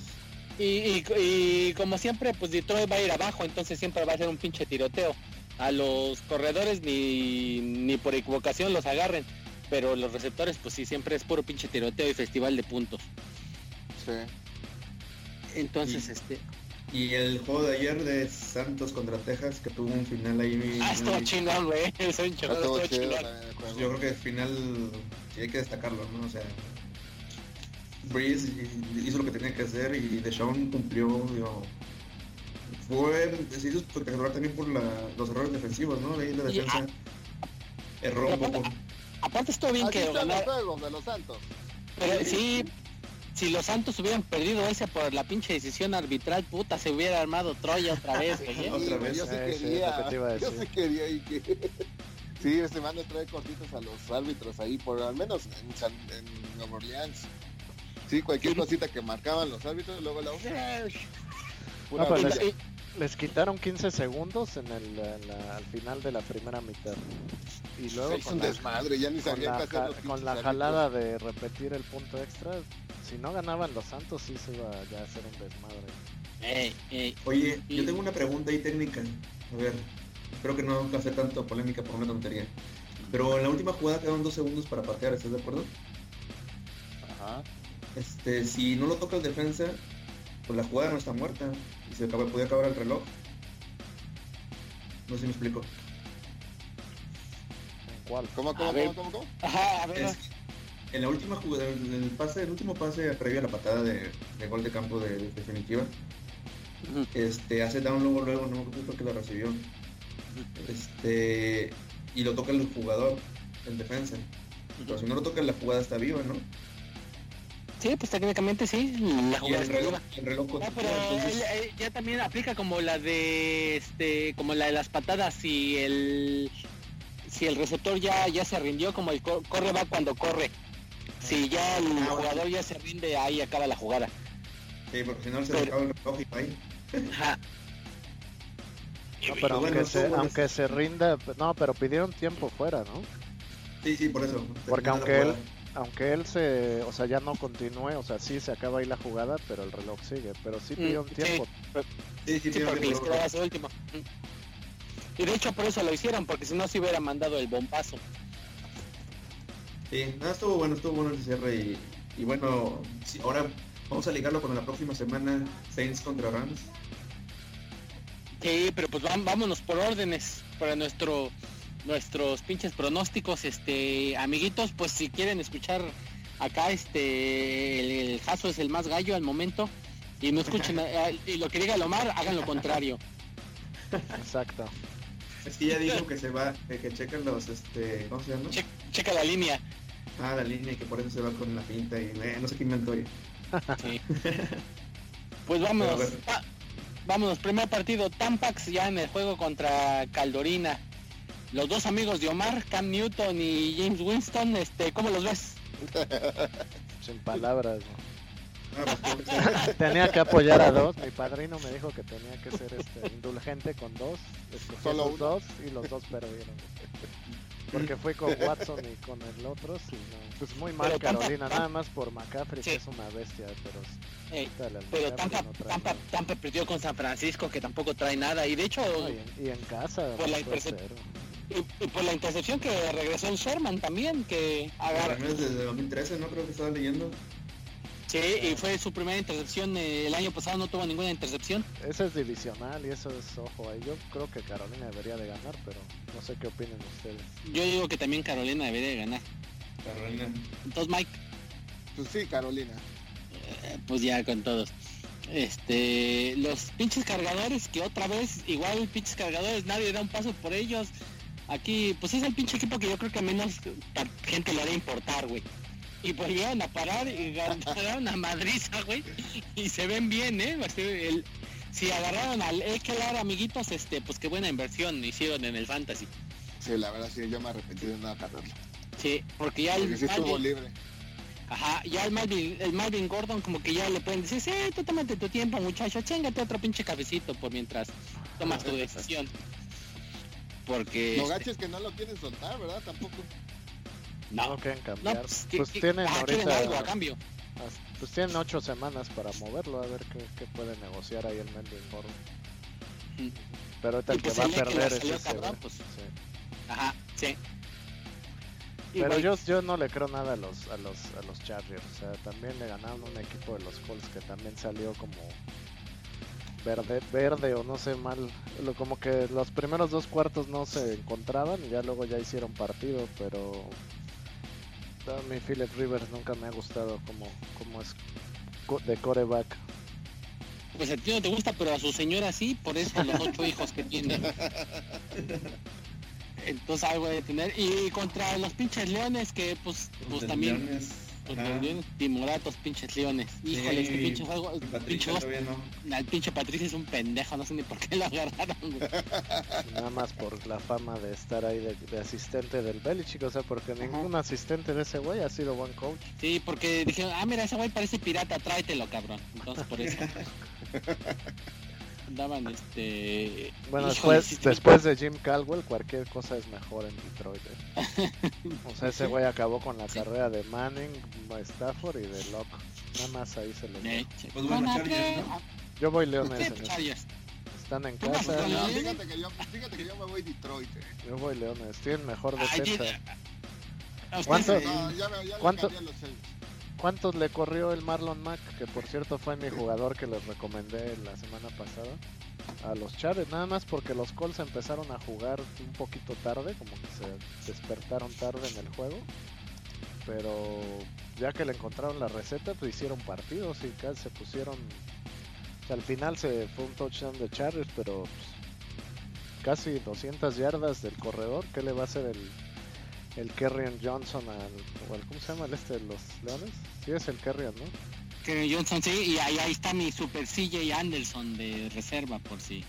Y, y, y como siempre, pues Detroit va a ir abajo, entonces siempre va a ser un pinche tiroteo. A los corredores ni, ni por equivocación los agarren, pero los receptores, pues sí, siempre es puro pinche tiroteo y festival de puntos. Sí. Entonces, Y- este... Y el juego de ayer de Santos contra Texas, que tuvo un final ahí muy... Ah, estuvo chingón, güey. El Pues yo creo que el final sí hay que destacarlo, ¿no? O sea, Breeze hizo lo que tenía que hacer y Deshaun cumplió, digo, fue se hizo espectacular también por la, los errores defensivos, ¿no? Ahí la defensa erró un poco. Aparte estuvo bien Aquí que están los ganar, juegos de los Santos. pero sí, si los Santos hubieran perdido ese por la pinche decisión arbitral, puta, se hubiera armado Troya otra vez, güey. ¿eh? Otra vez. Yo sí sí, quería, que yo sí quería y que... Sí, se van a traer cortitos a los árbitros ahí, por al menos en, San, en Nueva Orleans. Sí, cualquier cosita que marcaban los árbitros, luego la... Pura No, pues Y- bronca. les, les quitaron 15 segundos en el, en la- al final de la primera mitad. Y luego Se hizo con un la, desmadre, ya ni con sabían la hacer ja- con la árbitros. jalada de repetir el punto extra, si no ganaban los Santos, sí se iba ya a hacer un desmadre. Ey, ey. Oye, Y- yo tengo una pregunta ahí técnica. A ver, espero que no cause tanto polémica por una tontería. Pero en la última jugada quedaron dos segundos para patear, ¿estás de acuerdo? Ajá. Este, si no lo toca el defensa, pues la jugada no está muerta. Y se acaba, podía acabar el reloj. No sé si me explico. ¿En cuál? ¿Cómo, cómo, A ver. cómo, cómo, cómo? Ajá, a ver. Es- en la última jugada, en el pase, el último pase previo a la patada de, de gol de campo de, de definitiva, este, hace down luego, luego, no me acuerdo qué lo recibió. Este, y lo toca el jugador, el defensa. Pero si no lo toca la jugada está viva, ¿no? Sí, pues técnicamente sí, la Y jugada el reloj, el reloj continúa, pero entonces- él, eh, ya también aplica como la de este como la de las patadas si el si el receptor ya ya se rindió como el co- corre va cuando corre si ya el Ah, bueno. jugador ya se rinde ahí acaba la jugada Sí, porque si no se Pero- acaba el reloj y ahí. Ajá. No, pero aunque, se, aunque se rinda, no, pero pidieron tiempo fuera, ¿no? Sí, sí, por eso. Porque aunque él. Aunque él se, o sea, ya no continúe, o sea, sí se acaba ahí la jugada, pero el reloj sigue, pero sí Mm, pidieron sí. tiempo. Sí, sí, Sí, tiene porque les tiempo. quedaba ese último. Y de hecho por eso lo hicieron, porque si no se hubiera mandado el bombazo. Sí, nada, estuvo bueno, estuvo bueno el cierre y, y bueno, sí, ahora vamos a ligarlo con la próxima semana Saints contra Rams. Sí, pero pues vámonos por órdenes para nuestro nuestros pinches pronósticos, este amiguitos, pues si quieren escuchar acá este el, el Jaso es el más gallo al momento y no escuchen a- y lo que diga Lomar hagan lo contrario. Exacto. Es que ya dijo que se va, eh, que checan los, este, ¿cómo se llama? Che- checa la línea. Ah, la línea y que por eso se va con la pinta y eh, no sé qué inventó. Sí. Pues vámonos. va- vámonos, primer partido, Tampax ya en el juego contra Caldorina. Los dos amigos de Omar, Cam Newton y James Winston, este, ¿cómo los ves? Sin palabras. ¿no? Pues, que sí. Tenía que apoyar a dos. Mi padrino me dijo que tenía que ser este, indulgente con dos. Escogí Solo los uno. dos y los dos perdieron. Porque fue con Watson y con el otro. Sí, no. Pues muy mal Pero Carolina, Tampa- nada más por McCaffrey, Sí. que es una bestia. Pero, Ey, al Pero Tampa, no trae Tampa. Tampa perdió con San Francisco, que tampoco trae nada. Y de hecho, No, y, en, y en casa. Por la ser. Y, y por la intercepción que regresó el Sherman también, que agarra. Desde 2013, ¿no? Creo que estaba leyendo. Sí, y fue su primera intercepción. eh, el año pasado no tuvo ninguna intercepción. Ese es divisional y eso es ojo ahí. Yo creo que Carolina debería de ganar, pero no sé qué opinen ustedes. Yo digo que también Carolina debería de ganar. Carolina. Entonces, Mike, Pues sí, Carolina. eh, pues ya con todos. Este, los pinches cargadores que otra vez, igual pinches cargadores, nadie da un paso por ellos. Aquí, pues es el pinche equipo que yo creo que menos gente le hará importar, güey. Y volvieron a parar y ganaron a madriza, güey. Y se ven bien, ¿eh? El- si agarraron al Ekelar, amiguitos, este, pues qué buena inversión hicieron en el Fantasy. Sí, la verdad sí, yo me arrepentí de no agarrarlo. Sí, porque ya el sí estuvo Malvin- libre. Ajá, ya el Malvin, el Malvin Gordon como que ya le pueden decir, sí, tú tómate tu tiempo muchacho, chingate otro pinche cafecito por mientras tomas tu decisión. Porque... Lo este, gacho es que no lo quieren soltar, ¿verdad? Tampoco. No no, quieren no, cambiar. pues, Pues, que- tienen quieren ahorita. algo a cambio. Pues tienen ocho semanas para moverlo, a ver qué, qué puede negociar ahí el Melvin Gordon. Mm. Pero ahorita el que pues va a perder es ese, cabrón, pues. Sí. Ajá, sí. Pero yo, yo no le creo nada a los, a los a los Chargers. O sea, también le ganaron un equipo de los Colts que también salió como verde, verde o no sé mal. Lo, como que los primeros dos cuartos no se encontraban y ya luego ya hicieron partido, pero a mí Philip Rivers nunca me ha gustado como, como es de coreback. Pues a ti no te gusta, pero a su señora sí, por eso los ocho hijos que tiene. Entonces algo de tener. Y contra los pinches leones que pues, pues también... Leones, Pues los leones timoratos, pinches leones. Híjole, este Sí, pinche juego, pinche no. Al pinche Patricia es un pendejo, no sé ni por qué lo agarraron, güey. Nada más por la fama de estar ahí de, de asistente del Belichick. O sea, porque ningún asistente de ese güey ha sido buen coach. Sí, porque dijeron, ah, mira, ese güey parece pirata, tráetelo, cabrón. Entonces, por eso. andaban este. Bueno, híjole, después, después de Jim Caldwell, cualquier cosa es mejor en Detroit. ¿eh? O sea, ese güey acabó con la carrera de Manning, Stafford y de Locke. Nada más ahí se lo de- Pues bueno, Bueno, Chargers, ¿qué? ¿no? Yo voy. Leones. en este. Están en casa. No, ¿Eh? fíjate, que yo, fíjate que yo me voy Detroit. eh. Yo voy Leones. Tienen mejor defensa. ¿A ustedes ¿Cuánto? No, ya, me- ya ¿Cuánto? los. ¿Cuántos le corrió el Marlon Mack? Que por cierto fue mi jugador que les recomendé la semana pasada. A los Chargers, nada más porque los Colts empezaron a jugar un poquito tarde, como que se despertaron tarde en el juego. Pero ya que le encontraron la receta, pues hicieron partidos y casi se pusieron. O sea, al final se fue un touchdown de Chargers, pero pues, casi 200 yardas del corredor. ¿Qué le va a hacer el, el Kerryon Johnson al, ¿Cómo se llama el este de los Leones? Sí, es el Kerryon, ¿no? Que Johnson, sí, y ahí, ahí está mi super CJ Anderson de reserva, por si. Sí,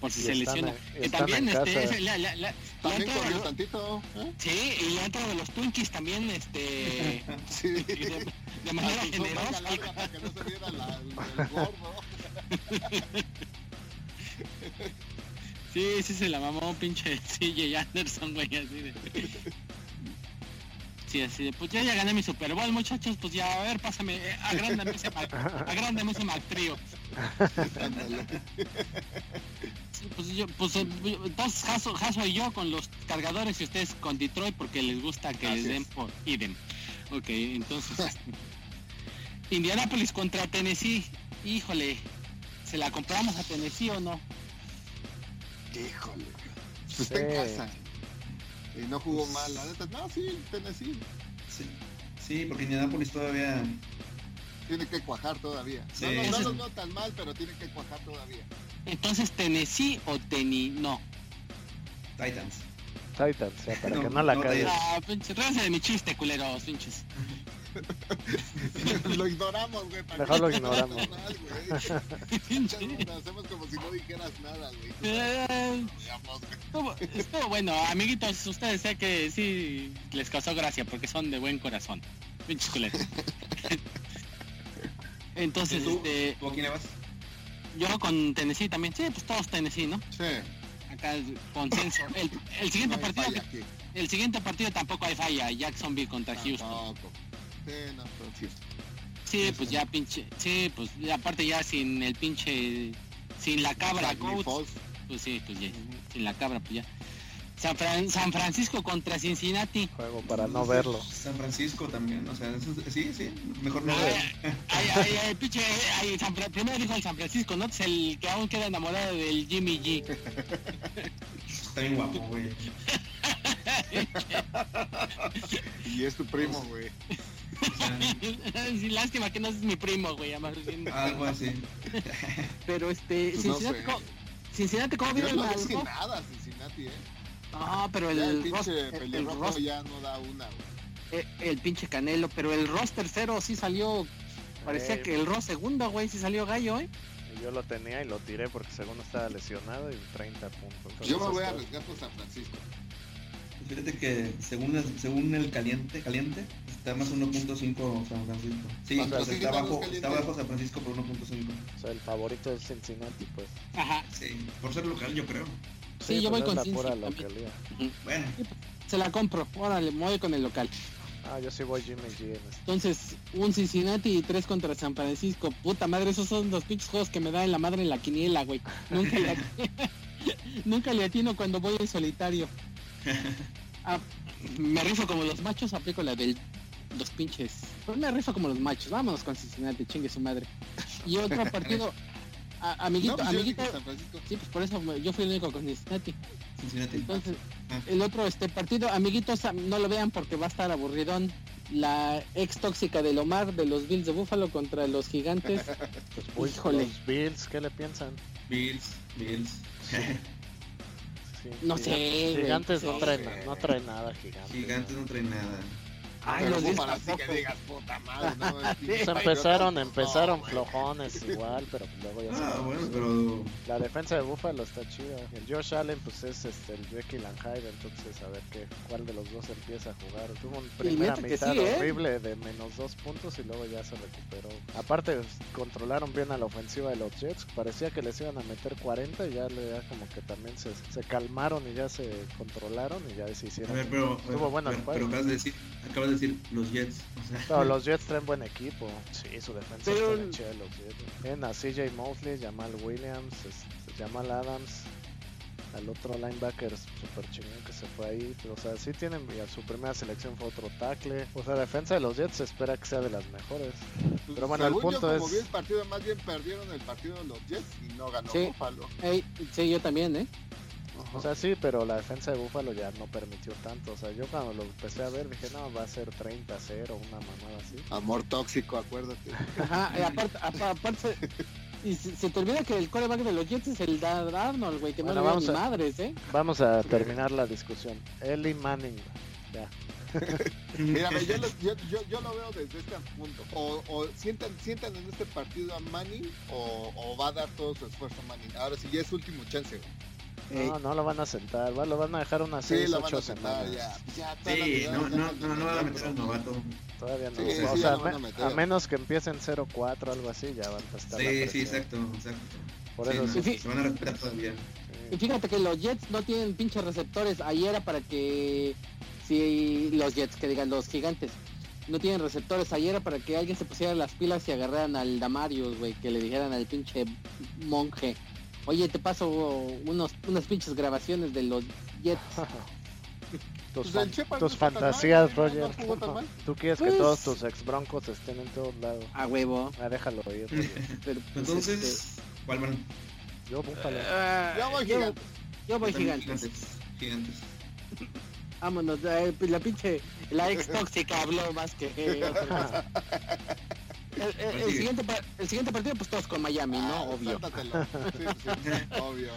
Por si se lesiona. en- Que también, este, es- la- la- la- También corrió los- tantito. ¿eh? Sí, y la entrada de los Tunchis también, este. Sí. de, de manera generosa. para que no se viera la, el, el gordo. Sí, sí se la mamó pinche CJ Anderson, güey, así de. Sí, así de, pues ya, ya gané mi Super Bowl, muchachos, pues ya, a ver, pásame, eh, agrándame ese, Mac- agrándame ese. Ándale. Sí, pues yo, pues eh, entonces Jaso, Jaso y yo con los cargadores y ustedes con Detroit porque les gusta que les den por idem. Ok, entonces este, Indianapolis contra Tennessee, híjole, ¿se la compramos a Tennessee o no? Híjole. Pues está en Sí. casa. Y no jugó mal, la neta. No, sí, Tennessee. Sí. Sí, porque Indianapolis todavía. Tiene que cuajar todavía. Sí. No, no, no tan mal, pero tiene que cuajar todavía. Entonces Tennessee o Teni, no. Titans. Titans, o sea, para No, que no la no. Titans. Ah, de mi chiste, culeros, pinches. lo ignoramos, güey. para Mejor que lo ignoramos. mal, hacemos como si no dijeras nada, güey. Eh. Estuvo, estuvo bueno, amiguitos, ustedes sé que sí les causó gracia porque son de buen corazón. Pinches culeros. Entonces, ¿Tú? este, ¿Tú a quién le vas? yo con Tennessee también, sí, pues todos Tennessee, ¿no? Sí. Acá es consenso. El, el siguiente no partido, falla el siguiente partido tampoco hay falla, Jacksonville contra Houston. Tampoco. Sí, no, pero Houston. Sí, pues ya pinche, sí, pues aparte ya sin el pinche, sin la cabra coach, pues sí, pues ya, sin la cabra, pues ya. San, Fran- San Francisco contra Cincinnati. Juego para no verlo. San Francisco también, o sea, eso- sí, sí, mejor no. Ay, ay, pinche, San primero dijo el San Francisco, ¿no? Es el que aún queda enamorado del Jimmy G. Está bien guapo, güey. Y es tu primo, güey. O sea, Sí, lástima que no es mi primo, güey, algo así. Pero este, Pues no Cincinnati, sé. ¿cómo, Cincinnati, ¿cómo vieron no que ro- nada, Cincinnati, ¿eh? No, pero el, el pinche el- el ya no da una, güey. eh, el pinche Canelo, pero el roster cero sí salió, parecía Eh, que el Ross segundo, güey, sí salió gallo, ¿eh? Yo lo tenía y lo tiré porque según estaba lesionado y 30 puntos. Yo me voy a Entonces, arriesgar por San Francisco. Fíjate que según el, según el caliente, caliente, está más 1.5 San Francisco. Sí, o sea, pero sigue está, bajo, está bajo San Francisco por 1.5. o sea, el favorito es Cincinnati, pues. Ajá. Sí, por ser local yo creo. Sí, yo voy pues con pura también. localía. Bueno, Se la compro, órale, voy con el local. Ah, yo sí voy Jimmy G en este. Entonces, un Cincinnati y tres contra San Francisco. Puta madre, esos son los pinches juegos que me da en la madre en la quiniela, güey. Nunca le, Nunca le atino cuando voy en solitario. Ah, me rifo como los machos, aplico la del los pinches. Pues me rifo como los machos. Vámonos con Cincinnati, chingue su madre. Y otro partido, a- amiguito, No, pues amiguito. Sí, pues por eso yo fui el único con Cincinnati. Cincinnati. Entonces, Ah. el otro este partido, amiguitos, am- no lo vean porque va a estar aburridón. La ex tóxica del Omar de los Bills de Buffalo contra los gigantes. Pues voy Híjole. los Bills, ¿qué le piensan? Bills, Bills. Sí, No Gigantes- sé, Gigantes no na- no traen nada, gigantes. Gigantes no traen nada. Ay, los Jets Búfalo sí que digas, puta madre, no, es Pues empezaron, empezaron no, flojones igual, pero luego ya se Ah, bueno, pero La defensa de Buffalo está chida. El Josh Allen, pues es este, el Jekyll and Hyde, entonces a ver qué, cuál de los dos empieza a jugar. Tuvo una primera mitad sí, ¿eh? horrible de menos dos puntos y luego ya se recuperó. Aparte, pues, controlaron bien a la ofensiva de los Jets. Parecía que les iban a meter 40 y ya, le, ya como que también se, se calmaron y ya se controlaron y ya se a hicieron. ver, pero, bueno el pero, pero acabas de decir, acabas de decir los Jets, o sea, Pero los Jets traen buen equipo. Sí, su defensa Pero- está de los Jets. Tienen a CJ Mosley, Jamal Williams, este, Jamal Adams, al otro linebacker super chingón que se fue ahí. Pero, o sea, sí tienen, y a su primera selección fue otro tackle. O sea, la defensa de los Jets se espera que sea de las mejores. Pues, Pero bueno, el yo, punto como es- vi el partido, más bien perdieron el partido de los Jets y no ganó Sí. Buffalo. Sí, yo también, ¿eh? O sea, sí, pero la defensa de Buffalo ya no permitió tanto. O sea, yo cuando lo empecé a ver dije, no, va a ser 30-0, una mamada así. Amor tóxico, acuérdate. Ajá, y aparte, apa- aparte y se, se te olvida que el coreback de los Jets es el Dan Arnold, güey, que Bueno, no le vamos a- ni madres, ¿eh? Vamos a terminar la discusión. Eli Manning. Ya. Mírame, yo lo, yo, yo, yo lo veo desde este punto. O, o sientan, sientan en este partido a Manning o, o va a dar todo su esfuerzo a Manning. Ahora sí, ya es último chance. güey. No, no lo van a sentar, va- lo van a dejar unas Sí, 6, lo van 8 a sentar semanas. ya. ya sí, no, no, no, no van a meter al pero- novato. Todavía no. Sí, o sí, sea, lo me- a a menos que empiecen 0-4 algo así, ya van a estar. Sí, sí, exacto, exacto. Por Sí, eso no, sí. sí. se van a respetar todavía. Y fíjate que los Jets no tienen pinches receptores. Ahí era para que. Si los Jets, que digan los gigantes, no tienen receptores. Ahí era para que alguien se pusiera las pilas y agarraran al Damarius, güey, que le dijeran al pinche monje. Oye, te paso unos, unas pinches grabaciones de los Jets. Tus, Pues fan- tus no mal, fantasías, no- Roger. no. Tú quieres que Pues- todos tus ex broncos estén en todos lados. A huevo. Ah, déjalo ir. Pero, pues, Entonces, ¿cuál van? Yo, búfalo. este, ah, Yo voy gigantes. yo voy gigantes. Gigantes. Vámonos, eh, la pinche, la ex tóxica habló más que. El, el- el sigue. siguiente, el siguiente partido, pues todos con Miami, ¿no? Ah, Obvio. sáltatelo. Sí, sí, obvio.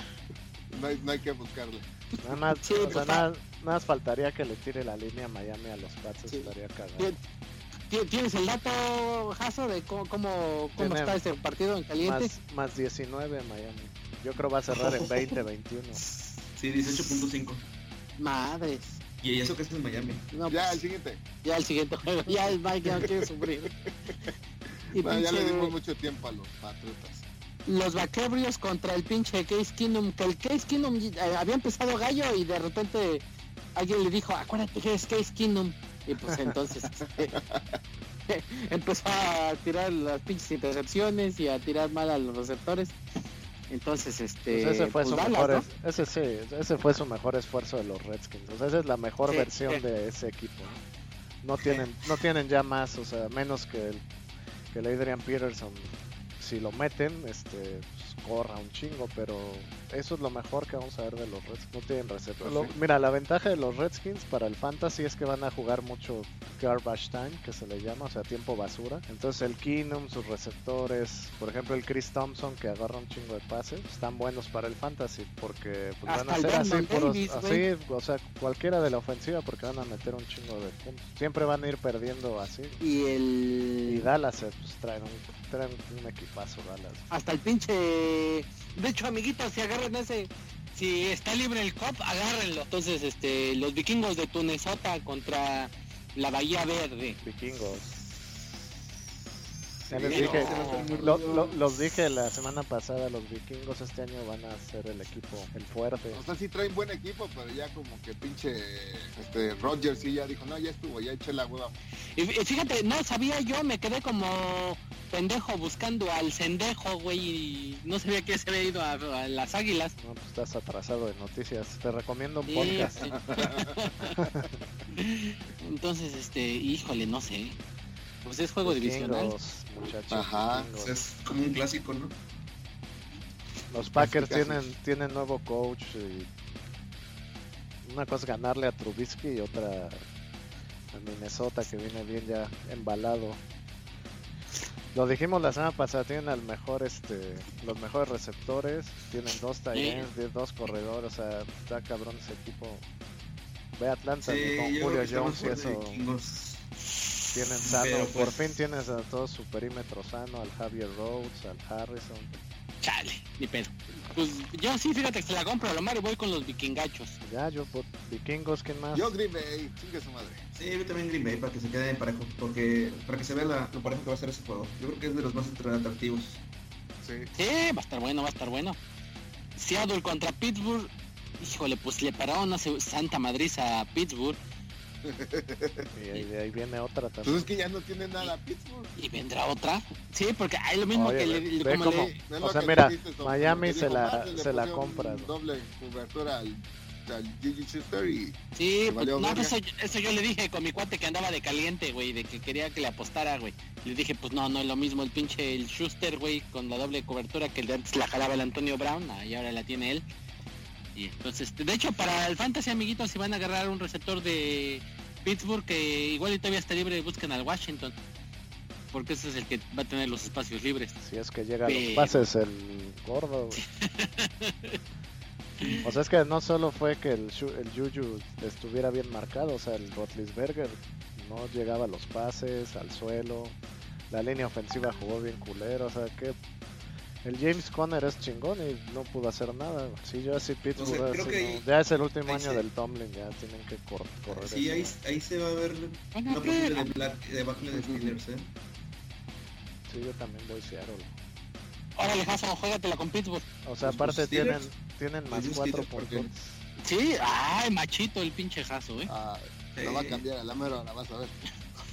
No hay, no hay que buscarle. Nada más, Sí, o sea, pues, nada, nada más faltaría que le tire la línea a Miami a los Pats, Sí. estaría cagado. Tien- tien- ¿Tienes el dato, Jaso, de cómo, cómo, cómo está ese partido en caliente? Más, más 19 Miami. Yo creo va a cerrar en 20, 21. Sí, 18.5. Madres. Y eso que es en Miami. No, Ya, el pues, siguiente. ya el siguiente juego. Ya el Mike ya no quiere sufrir. Y Bueno, ya le dimos mucho tiempo a los patriotas. los vaquebrios contra el pinche Case Kingdom, que el Case Kingdom eh, había empezado gallo y de repente alguien le dijo, acuérdate que es Case Kingdom. Y pues entonces este, empezó a tirar las pinches intercepciones y a tirar mal a los receptores. Entonces, este, Pues ese fue pues su Dallas, mejor, ese sí, ese fue su mejor esfuerzo de los Redskins. O sea, esa es la mejor Sí, versión sí. de ese equipo. ¿no? No tienen, no tienen ya más, o sea, menos que el, que el Adrian Peterson. Si lo meten, este, corra un chingo, pero eso es lo mejor que vamos a ver de los Redskins. No tienen receptor. Pues Lo- sí. Mira, la ventaja de los Redskins para el fantasy es que van a jugar mucho garbage time, que se le llama, o sea, tiempo basura. Entonces el Keenum, sus receptores, por ejemplo el Chris Thompson que agarra un chingo de pases, están buenos para el fantasy porque pues, van a ser así puros, así, o sea, cualquiera de la ofensiva porque van a meter un chingo de puntos. Siempre van a ir perdiendo así. Y Y el... Dallas eh, pues, traen, un, traen un equipazo Dallas. Hasta el pinche... De hecho, amiguitos, si agarran ese... Si está libre el COP, agárrenlo. Entonces, este, los vikingos de Tunesota contra la Bahía Verde. Vikingos. Ya Sí, les dije, lo- lo- los dije la semana pasada, los vikingos este año van a ser el equipo, el fuerte. O sea, sí traen buen equipo, pero ya como que pinche este Roger sí ya dijo, no, ya estuvo, ya eché la hueva. Y y fíjate, no sabía yo, me quedé como pendejo buscando al cendejo, güey, y no sabía que se había ido a, a las águilas. No, pues estás atrasado de noticias. Te recomiendo un Sí, podcast. sí. Entonces, este, híjole, no sé. Pues es juego divisional. Muchachos. Ajá. vikingos. Sea, es como un clásico, ¿no? Los Packers casi. tienen, tienen nuevo coach y una cosa es ganarle a Trubisky y otra a Minnesota que viene bien ya embalado. Lo dijimos la semana pasada, tienen al mejor este los mejores receptores, tienen dos tight ends, dos corredores, o sea, está cabrón ese equipo. Ve a Atlanta Sí, con Julio Jones y eso. Tienen sano, Pero, por pues- fin tienes a todo su perímetro sano, al Javier Rhodes, al Harrison. Chale, ni pedo. Pues yo sí, fíjate que se la compro a lo Mario, voy con los vikingachos. Ya, yo, por vikingos, ¿quién más? Yo Green Bay, chingue su madre. Sí, yo también Green Bay para que se quede en parejo, porque para que se vea la, lo parejo que va a ser ese juego. Yo creo que es de los más atractivos. Sí. Sí, va a estar bueno, va a estar bueno. Seattle contra Pittsburgh. Híjole, pues le pararon una santa madriza a Pittsburgh Y ahí, de ahí viene otra Pues también. es que ya no tiene nada Pittsburgh. y vendrá otra. Sí, porque hay lo mismo Oye, que ve- le, ve como le- O sea, mira, dijiste Miami se la- se la compra, ¿no? Doble cobertura al, al Gigi Schuster y Sí, pues, no, pues eso, eso yo le dije con mi cuate que andaba de caliente, güey, de que quería que le apostara, güey. Le dije, pues no, no es lo mismo el pinche el Schuster, güey, con la doble cobertura que el de antes la jalaba el Antonio Brown, y ahora la tiene él. Y entonces, de hecho, para el Fantasy, amiguitos, si van a agarrar un receptor de Pittsburgh, que igual y todavía está libre, busquen al Washington. Porque ese es el que va a tener los espacios libres. Si es que llega a los pases el gordo. O sea, es que no solo fue que el, el Juju estuviera bien marcado, o sea, el Rotlisberger no llegaba a los pases, al suelo, la línea ofensiva jugó bien culero, o sea, que el James Conner es chingón y no pudo hacer nada. Sí, yo así Pittsburgh, O sea, creo así que no- ahí- ya es el último año se- del Tomlin, ya tienen que cor- correr. Sí, ahí, ahí se va a ver una posible pero- de Black, de Steelers, ¿eh? Sí, yo también voy Seattle. Órale, Jason, juégatela con Pittsburgh. O sea, Pues, aparte pues, tienen, Steelers. tienen Pues, más cuatro puntos. Sí, ay, machito el pinche Jaso, eh. ah, Sí. lo va a cambiar a la mera hora, vas a ver.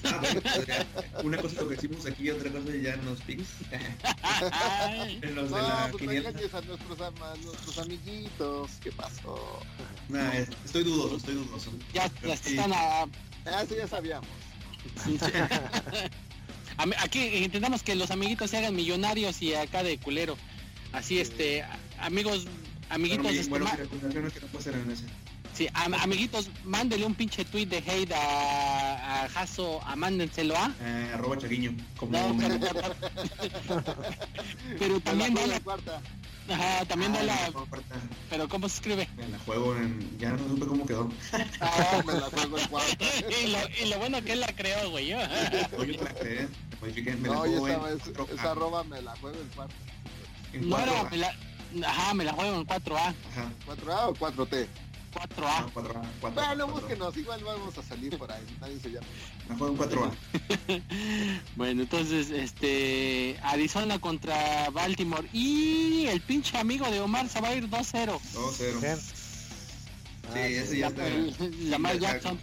Ah, bueno, Adrián, una cosa es lo que hicimos aquí, otra cosa ya en los picks. Ay. en los No, de la pues a nuestros, amiguitos. ¿Qué pasó? Nah, es- estoy dudoso, estoy dudoso. Ya, Pero ya sí. están a, Ah, sí, ya sabíamos. Am- Aquí intentamos que los amiguitos se hagan millonarios y acá de culero. Así, este, amigos, amiguitos, Bueno, mi- este, bueno, ma- mi recomendación es que no sí, am- amiguitos, mándele un pinche tweet de hate a, a Jaso, a mándenselo a. Eh, arroba chaguiño. Como No, pero, pero también la dale, ajá, también Ah, a- la pero ¿cómo se escribe? Me la juego en. Ya no supe cómo quedó. Ah, me la juego en cuarta. y, lo, y lo bueno que él la creó, güey. yo. La creé. Me la No, y juego esa, en. es, 4K, esa arroba me la juego en cuarta. en No 4K. era, me la, ajá, me la juego en 4A, Ajá. ¿4A o 4T? 4A. No, 4A. 4A. Bueno, 4A. búsquenos, igual vamos a salir por ahí, nadie se llama. Me juego en 4A. Bueno, entonces, este, Arizona contra Baltimore y el pinche amigo de Omar se va a ir 2-0. 2-0. ¿Quién? Sí, Ah, ese ya La- está. Lamar Jackson.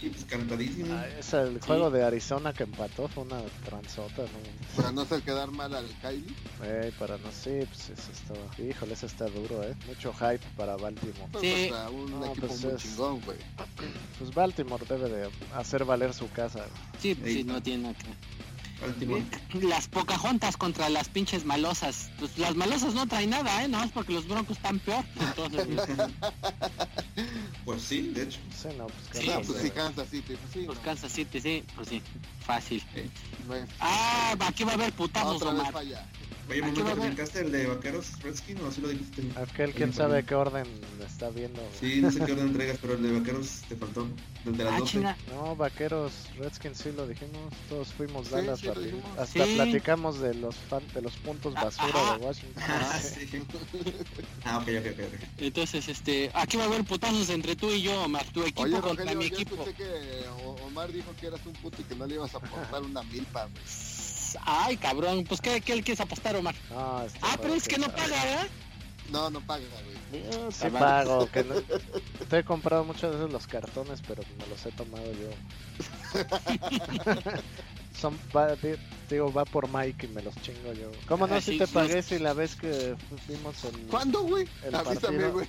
Sí, pues cantadísimo. Ah, es el juego de Arizona que empató, fue una transota, ¿no? Para no hacer quedar mal al Kylie. Ey, para no, sí, pues eso está, híjole, eso está duro, eh. Mucho hype para Baltimore. Pues Sí. contra un No, equipo pues muy es- chingón, güey. Pues Baltimore debe de hacer valer su casa. Sí, pues sí, no tiene nada que. Las Pocahontas contra las pinches malosas. Pues las malosas no traen nada, ¿eh? Nada más porque los broncos están peor. Entonces, Pues sí, de hecho. Sí, no, pues Sí, No, pues eh, sí, Kansas City, pues sí. los no, Kansas City, sí, pues sí, fácil. no hay- Ah, aquí va a haber putazos, Omar. Oye, un Aquí momento, va a haber- ¿brincaste el de Vaqueros Redskin o así lo dijiste? Aquel quién sabe qué orden está viendo. Sí, no sé qué orden entregas, pero el de Vaqueros te faltó. El de las Ah, 12. chinga. No, vaqueros, Redskins sí lo dijimos, todos fuimos Sí, Dallas sí. Hasta Sí. platicamos de los fan- de los puntos basura Ajá. de Washington. Ah, sí. Ah, ok, ok, ok. ok. Entonces, este, aquí va a haber putazos entre tú y yo, Omar. Tu equipo Oye, contra Rogelio, mi yo equipo. escuché que O- Omar dijo que eras un puto y que no le ibas a aportar una milpa, Ay, cabrón, pues ¿qué, qué le quieres apostar, Omar? No, este Ah, pero es que no paga, ¿verdad? No, no paga, güey. Sí vale. pago, que no- te he comprado muchas veces los cartones, pero me los he tomado yo. Son, digo, va por Mike y me los chingo yo. ¿Cómo no Ah, si sí, te sí. pagué si la vez que vimos el, ¿Cuándo, güey? El Avísame, partido- güey.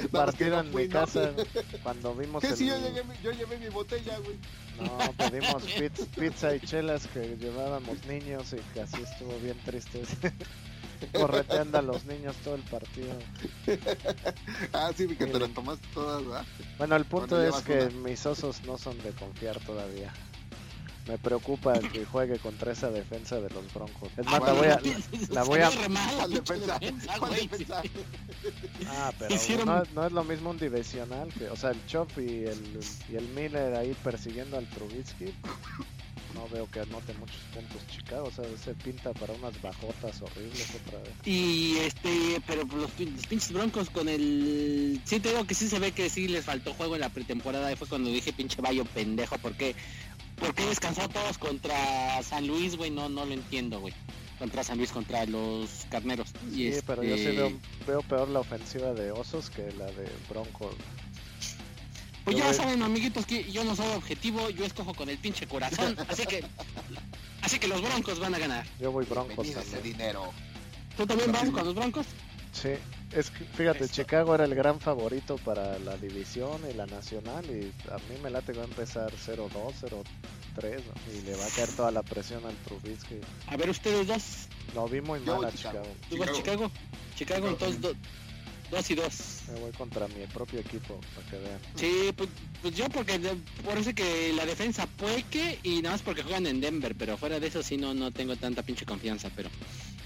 el partido no en fui, mi ¿no? casa? Cuando vimos ¿Qué el... si yo, llegué, yo llevé mi botella, güey? No, pedimos pizza, pizza y chelas que llevábamos niños y que así estuvo bien triste. Correteando a los niños todo el partido. Ah, sí, que te las tomaste todas, ¿verdad? Bueno, el punto Bueno, es que una. mis osos no son de confiar todavía. Me preocupa que juegue contra esa defensa de los Broncos. Es Ah, más, la voy a, la voy a, ve re mal la ¿Cuál pinche defensa? Ah, pero Hicieron- no, no es lo mismo un divisional que, o sea, el Chop y el, y el Miller ahí persiguiendo al Trubisky. No veo que anote muchos puntos Chicago, o sea, se pinta para unas bajotas horribles otra vez. Y este, pero los, los pinches broncos con el... Sí, te digo que sí se ve que sí les faltó juego en la pretemporada. Y fue cuando dije pinche Bayo pendejo. ¿Por qué, ¿Por qué descansó a todos contra San Luis, güey? No, no lo entiendo, güey. Contra San Luis, contra los carneros. Y Sí, pero yo sí este, veo, veo peor la ofensiva de Osos que la de Broncos. Pues yo ya voy- saben, amiguitos, que yo no soy objetivo. Yo escojo con el pinche corazón. Así que... Así que los broncos van a ganar. Yo voy Broncos Bienvenido ese también. dinero. ¿Tú también vas con los broncos? Sí, es que fíjate. Chicago era el gran favorito para la división y la nacional y a mí me late que va a empezar 0-2, 0-3 ¿no? y le va a caer toda la presión al Trubisky. A ver, ustedes dos. Lo vi muy Yo mal a Chicago. Chicago. ¿Tú vas Chicago? Chicago, Chicago, entonces sí. do- dos y dos. Me voy contra mi propio equipo para que vean. Sí, pues, pues yo porque eso que la defensa pueque y nada más porque juegan en Denver, pero fuera de eso sí no, no tengo tanta pinche confianza, pero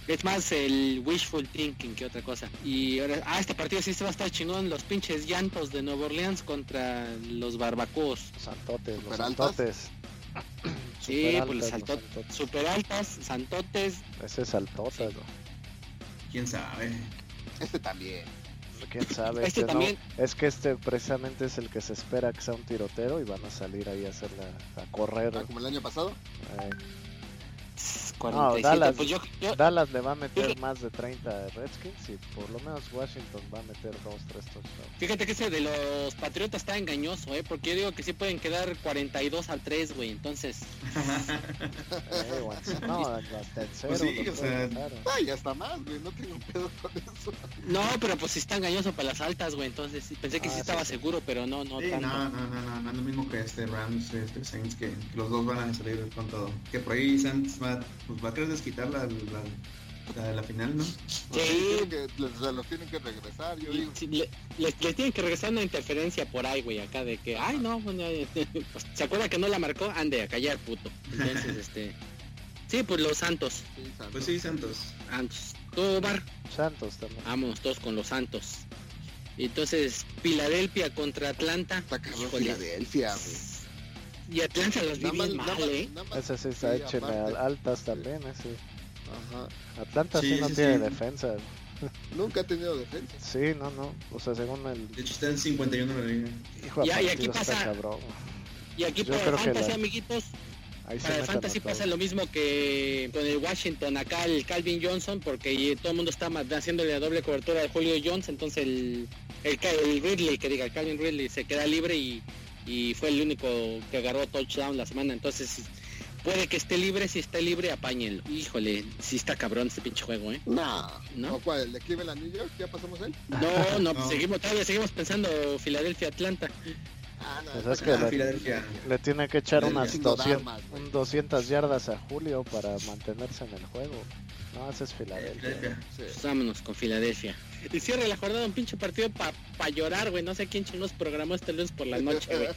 es más el wishful thinking que otra cosa. Y ahora, ah, este partido sí se va a estar chingón, los pinches llantos de Nueva Orleans contra los barbacoos. Santotes, los ¿Superaltas? santotes. Sí, pues los Superaltas, saltot- santotes. super altas, santotes, Ese es saltotas, ¿no? ¿Quién sabe? Este también. quién sabe. Este no- también. es que este precisamente es el que se espera que sea un tirotero y van a salir ahí a hacerla, a correr. Ah, como el año pasado. Eh, 47. Dallas. pues yo, yo- Dallas le va a meter Fíjate- más de 30 a Redskins y por lo menos Washington va a meter 2, 3 touchdowns. fíjate que ese de los Patriotas está engañoso, ¿eh? Porque yo digo que sí pueden quedar 42 a 3, güey, entonces... Eh, no, hasta el cero. Pues sí, lo o puede sea, dejar. Ay, hasta más, güey. No tengo pedo con eso. No, pero pues sí está engañoso para las altas, güey, entonces sí, pensé que Ah, sí sí, estaba sí. seguro, pero no, no Sí, tanto. no, no, no, no, no es lo mismo que este Rams, este Saints, que, que los dos van a salir con todo. Que por ahí Saints va, pues va a querer desquitar la, la, la, la final, ¿no? Sí. tienen que, les- se los tienen que regresar, yo digo. sí, le, les, les tienen que regresar una interferencia por ahí, güey, acá de que, ay, no, bueno, eh, pues, ¿se acuerda que no la marcó? Ande, a callar, puto. Entonces, este... Sí, pues los Santos. Sí, santo. Pues sí, Santos. Santos. Tú, Bar, Santos también. vámonos todos con los Santos. Entonces, Filadelfia contra Atlanta. Filadelfia, güey. Y Atlanta las vi Nada más- bien nada mal, ¿eh? Ese sí está sí, hecho en altas también, ese. Ajá. Atlanta sí, Sí, no sí, tiene sí. defensa. Nunca ha tenido defensa. Sí, no, no. O sea, según el De hecho está en 51 en la liga. hijo de Ya, y aquí pasa- cabrón. Y aquí Yo creo Fantasy, la- amiguitos, Ahí se para el Fantasy pasa lo mismo que con el Washington, acá el Calvin Johnson, porque todo el mundo está haciéndole la doble cobertura de Julio Jones, entonces el, el, el Ridley, que diga, el Calvin Ridley se queda libre y, y fue el único que agarró touchdown la semana, entonces puede que esté libre, si está libre, apáñenlo. Híjole, sí está cabrón este pinche juego, ¿eh? No. ¿No? ¿O cuál? ¿El de Cleveland New York? ¿Ya pasamos él? No, no, pues No. seguimos, todavía seguimos pensando Filadelfia-Atlanta. Ah, no. Pues es que le- tiene que echar unas Cinco 200, armas, güey. un 200 yardas a Julio para mantenerse en el juego. No, ese es Filadelfia. Filadelfia. Sí. Pues vámonos con Filadelfia. Y cierre la jornada un pinche partido para pa llorar, güey. No sé quién chingos programó este lunes por la noche, güey.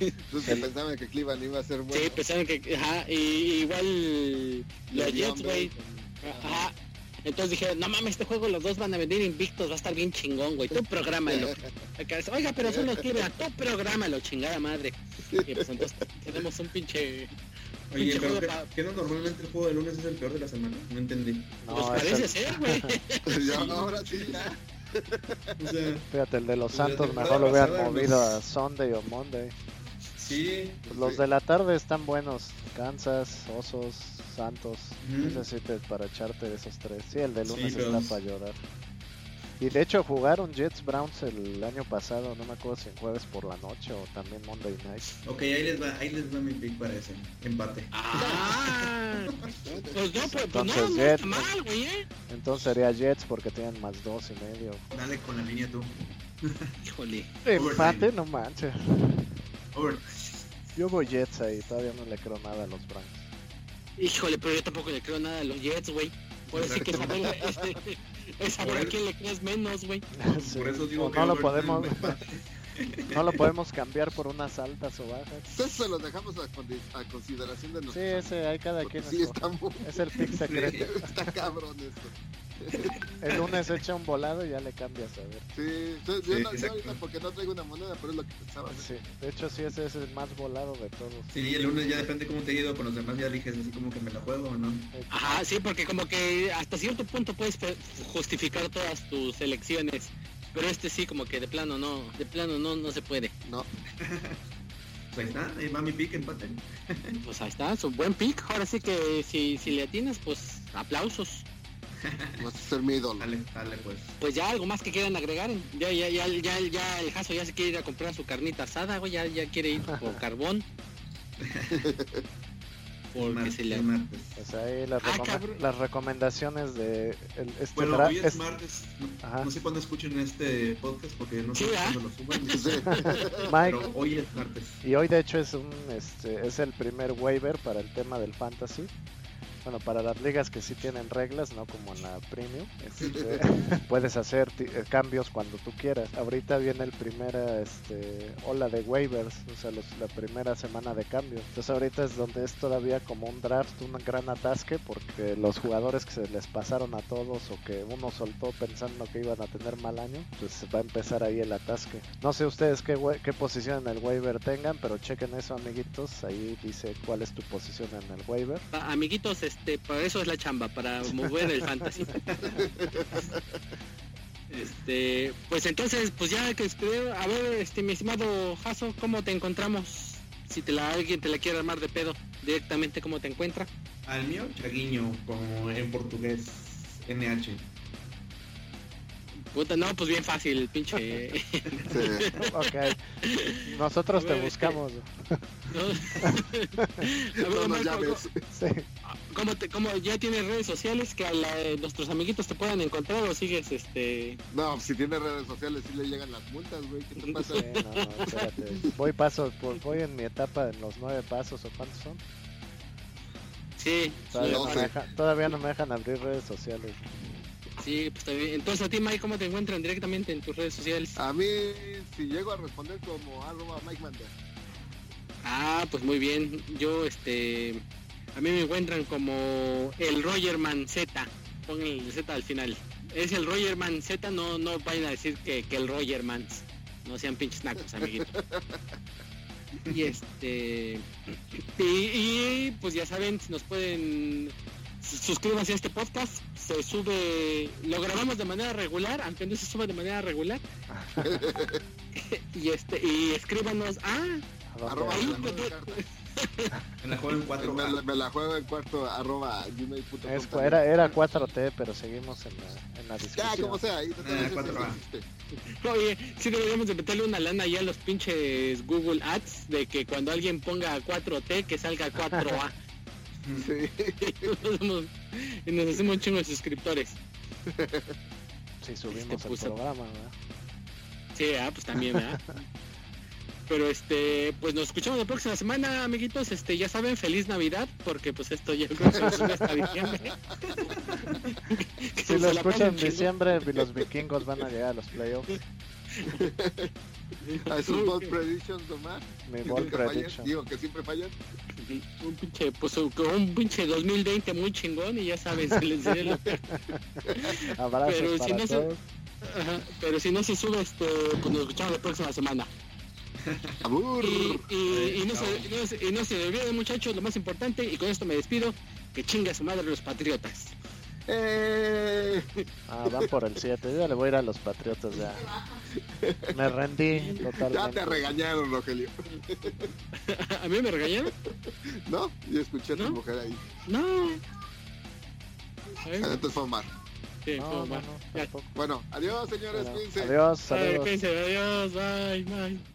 Entonces que pensaban que Cleveland iba a ser bueno. Sí, pensaron que, ajá, y igual los Jets, güey. Ajá. Entonces dije, no mames, este juego los dos van a venir invictos, va a estar bien chingón, güey. Tú prográmalo. Oiga, pero son los Cleveland, tú prográmalo, chingada madre. Y pues entonces tenemos un pinche... Oye, Pinche pero juego ¿qué, pa- qué no normalmente el juego de lunes es el peor de la semana? No entendí. No, pues es parece el- ser, güey. Ya, ahora sí, ya. O sea, Fíjate, el de los Pues Santos mejor lo hubieran movido los- a Sunday o Monday. sí. Pues los de la tarde están buenos. Kansas, Osos, Santos. Ujú. Necesites para echarte esos tres. Sí, el de Sí, lunes pero- está para llorar. Y de hecho jugaron Jets Browns el año pasado, no me acuerdo si en jueves por la noche o también Monday Night. Ok, ahí les va, ahí les va mi pick para ese. Empate. Ah, pues no, pues, pues no, Entonces, no Jets, está mal, güey, eh. Entonces sería Jets porque tienen más dos y medio. Dale con la línea tú. Híjole. Empate, no manches. Yo voy Jets ahí, todavía no le creo nada a los Browns. Híjole, pero yo tampoco le creo nada a los Jets, güey. Por eso hay que saber, este, es saber a quién le crees menos, güey. Sí. Por eso digo O que no lo podemos. No lo podemos cambiar por unas altas o bajas. Eso lo dejamos a, a consideración de nosotros. Sí, ese, hay cada quien. Sí, está muy... Es el pick secreto. está cabrón esto. El lunes echa un volado y ya le cambias a ver. Sí, yo, sí, no, yo ahorita porque no traigo una moneda, pero es lo que pensaba. Sí, de hecho sí, ese es el más volado de todos. Sí, el lunes ya depende cómo te ha ido, con los demás ya eliges así como que me la juego o no. Ajá, sí, porque como que hasta cierto punto puedes justificar todas tus elecciones. Pero este sí, como que de plano no, de plano no, no se puede. No. pues ahí está, ahí va mi pick, empate. pues ahí está, su buen pick. Ahora sí que si, si le atinas, pues aplausos. Vas a ser mi ídolo. Dale, dale pues. Pues ya algo más que quieran agregar. Ya, ya, ya, ya, ya el Jaso ya se quiere ir a comprar su carnita asada, güey, ya, ya quiere ir por carbón. Porque se le... Pues ahí las, ah, las recomendaciones de el, este Bueno, hoy es, es... martes. No, no, sé cuándo escuchen este podcast porque no sé sí, cuándo lo suban. Mike, Pero hoy es martes. Y hoy de hecho es un este es el primer waiver para el tema del fantasy bueno, para las ligas que sí tienen reglas, no como en la premium, este, puedes hacer eh, cambios cuando tú quieras. Ahorita viene el primera este, ola de waivers, o sea, los, la primera semana de cambios. Entonces ahorita es donde es todavía como un draft, un gran atasque, porque los jugadores que se les pasaron a todos o que uno soltó pensando que iban a tener mal año, pues va a empezar ahí el atasque. No sé ustedes qué, qué posición en el waiver tengan, pero chequen eso, amiguitos. Ahí dice cuál es tu posición en el waiver. amiguitos, este, para eso es la chamba, para mover el fantasy. este, pues entonces, pues ya que escribió, a ver, este, mi estimado Jaso, ¿cómo te encontramos? Si te la alguien te la quiere armar de pedo directamente, ¿cómo te encuentra? Al mío, Chaguiño, como en portugués, NH. Puta, no, pues bien fácil, pinche. ok. Nosotros te buscamos. No, no, sí. ¿Cómo, te, ¿Cómo ya tienes redes sociales que a la, nuestros amiguitos te puedan encontrar o sigues este...? No, si tienes redes sociales sí le llegan las multas, güey. ¿Qué te pasa? Sí, no, espérate. Voy paso, voy en mi etapa en los nueve pasos o cuántos son. Sí. Todavía, no, me dejan, todavía no me dejan abrir redes sociales. Sí, pues está bien. Entonces, a ti, Mike, ¿cómo te encuentran directamente en tus redes sociales? A mí, si llego a responder como arroba Mike Mander. Ah, pues muy bien. Yo, este, a mí me encuentran como el Rogerman Z. Pongan el Z al final. Es el Rogerman Z, no, no vayan a decir que, que el Rogerman. No sean pinches nacos, amiguitos. y este, y, y pues ya saben, si nos pueden suscríbanse a este podcast. Se sube, lo grabamos de manera regular, aunque no se sube de manera regular. y este, y escríbanos a arroba me la juego en cuatro me, me, la juego en cuarto arroba gmail.com era, era 4T pero seguimos en la, en la discusión. ya como sea ahí ah, oye sí deberíamos de meterle una lana ya a los pinches Google Ads de que cuando alguien ponga 4T que salga 4A Sí. y nos hacemos un chingo de suscriptores. Si subimos este, el programa, ¿verdad? Sí, ah, pues también, ¿verdad? Pero este, pues nos escuchamos la próxima semana, amiguitos. Este, ya saben, feliz Navidad, porque pues esto ya creo que se hasta diciembre. si lo escuchan en diciembre, los vikingos van a llegar a los playoffs. A sus bold predictions nomás. Mi bold prediction. Digo que siempre fallan. Un pinche, pues un pinche 2020 muy chingón y ya sabes, se les lo Abrazos pero para si no todos. Se, ajá, pero si no se sube, este, pues nos escuchamos la próxima semana. Y, y, y, no se, no se, y no se olviden muchachos, lo más importante, y con esto me despido, que chinga su madre los patriotas. Eh. Ah, van por el 7. Yo le voy a ir a los Patriotas ya. Me rendí totalmente. Ya te regañaron, Rogelio. ¿A mí me regañaron? No, yo escuché a tu mujer ahí. No. Entonces fue Omar. Sí, no, bueno, bueno, adiós, señores. Bueno, adiós, adiós. Adiós, bye, bye.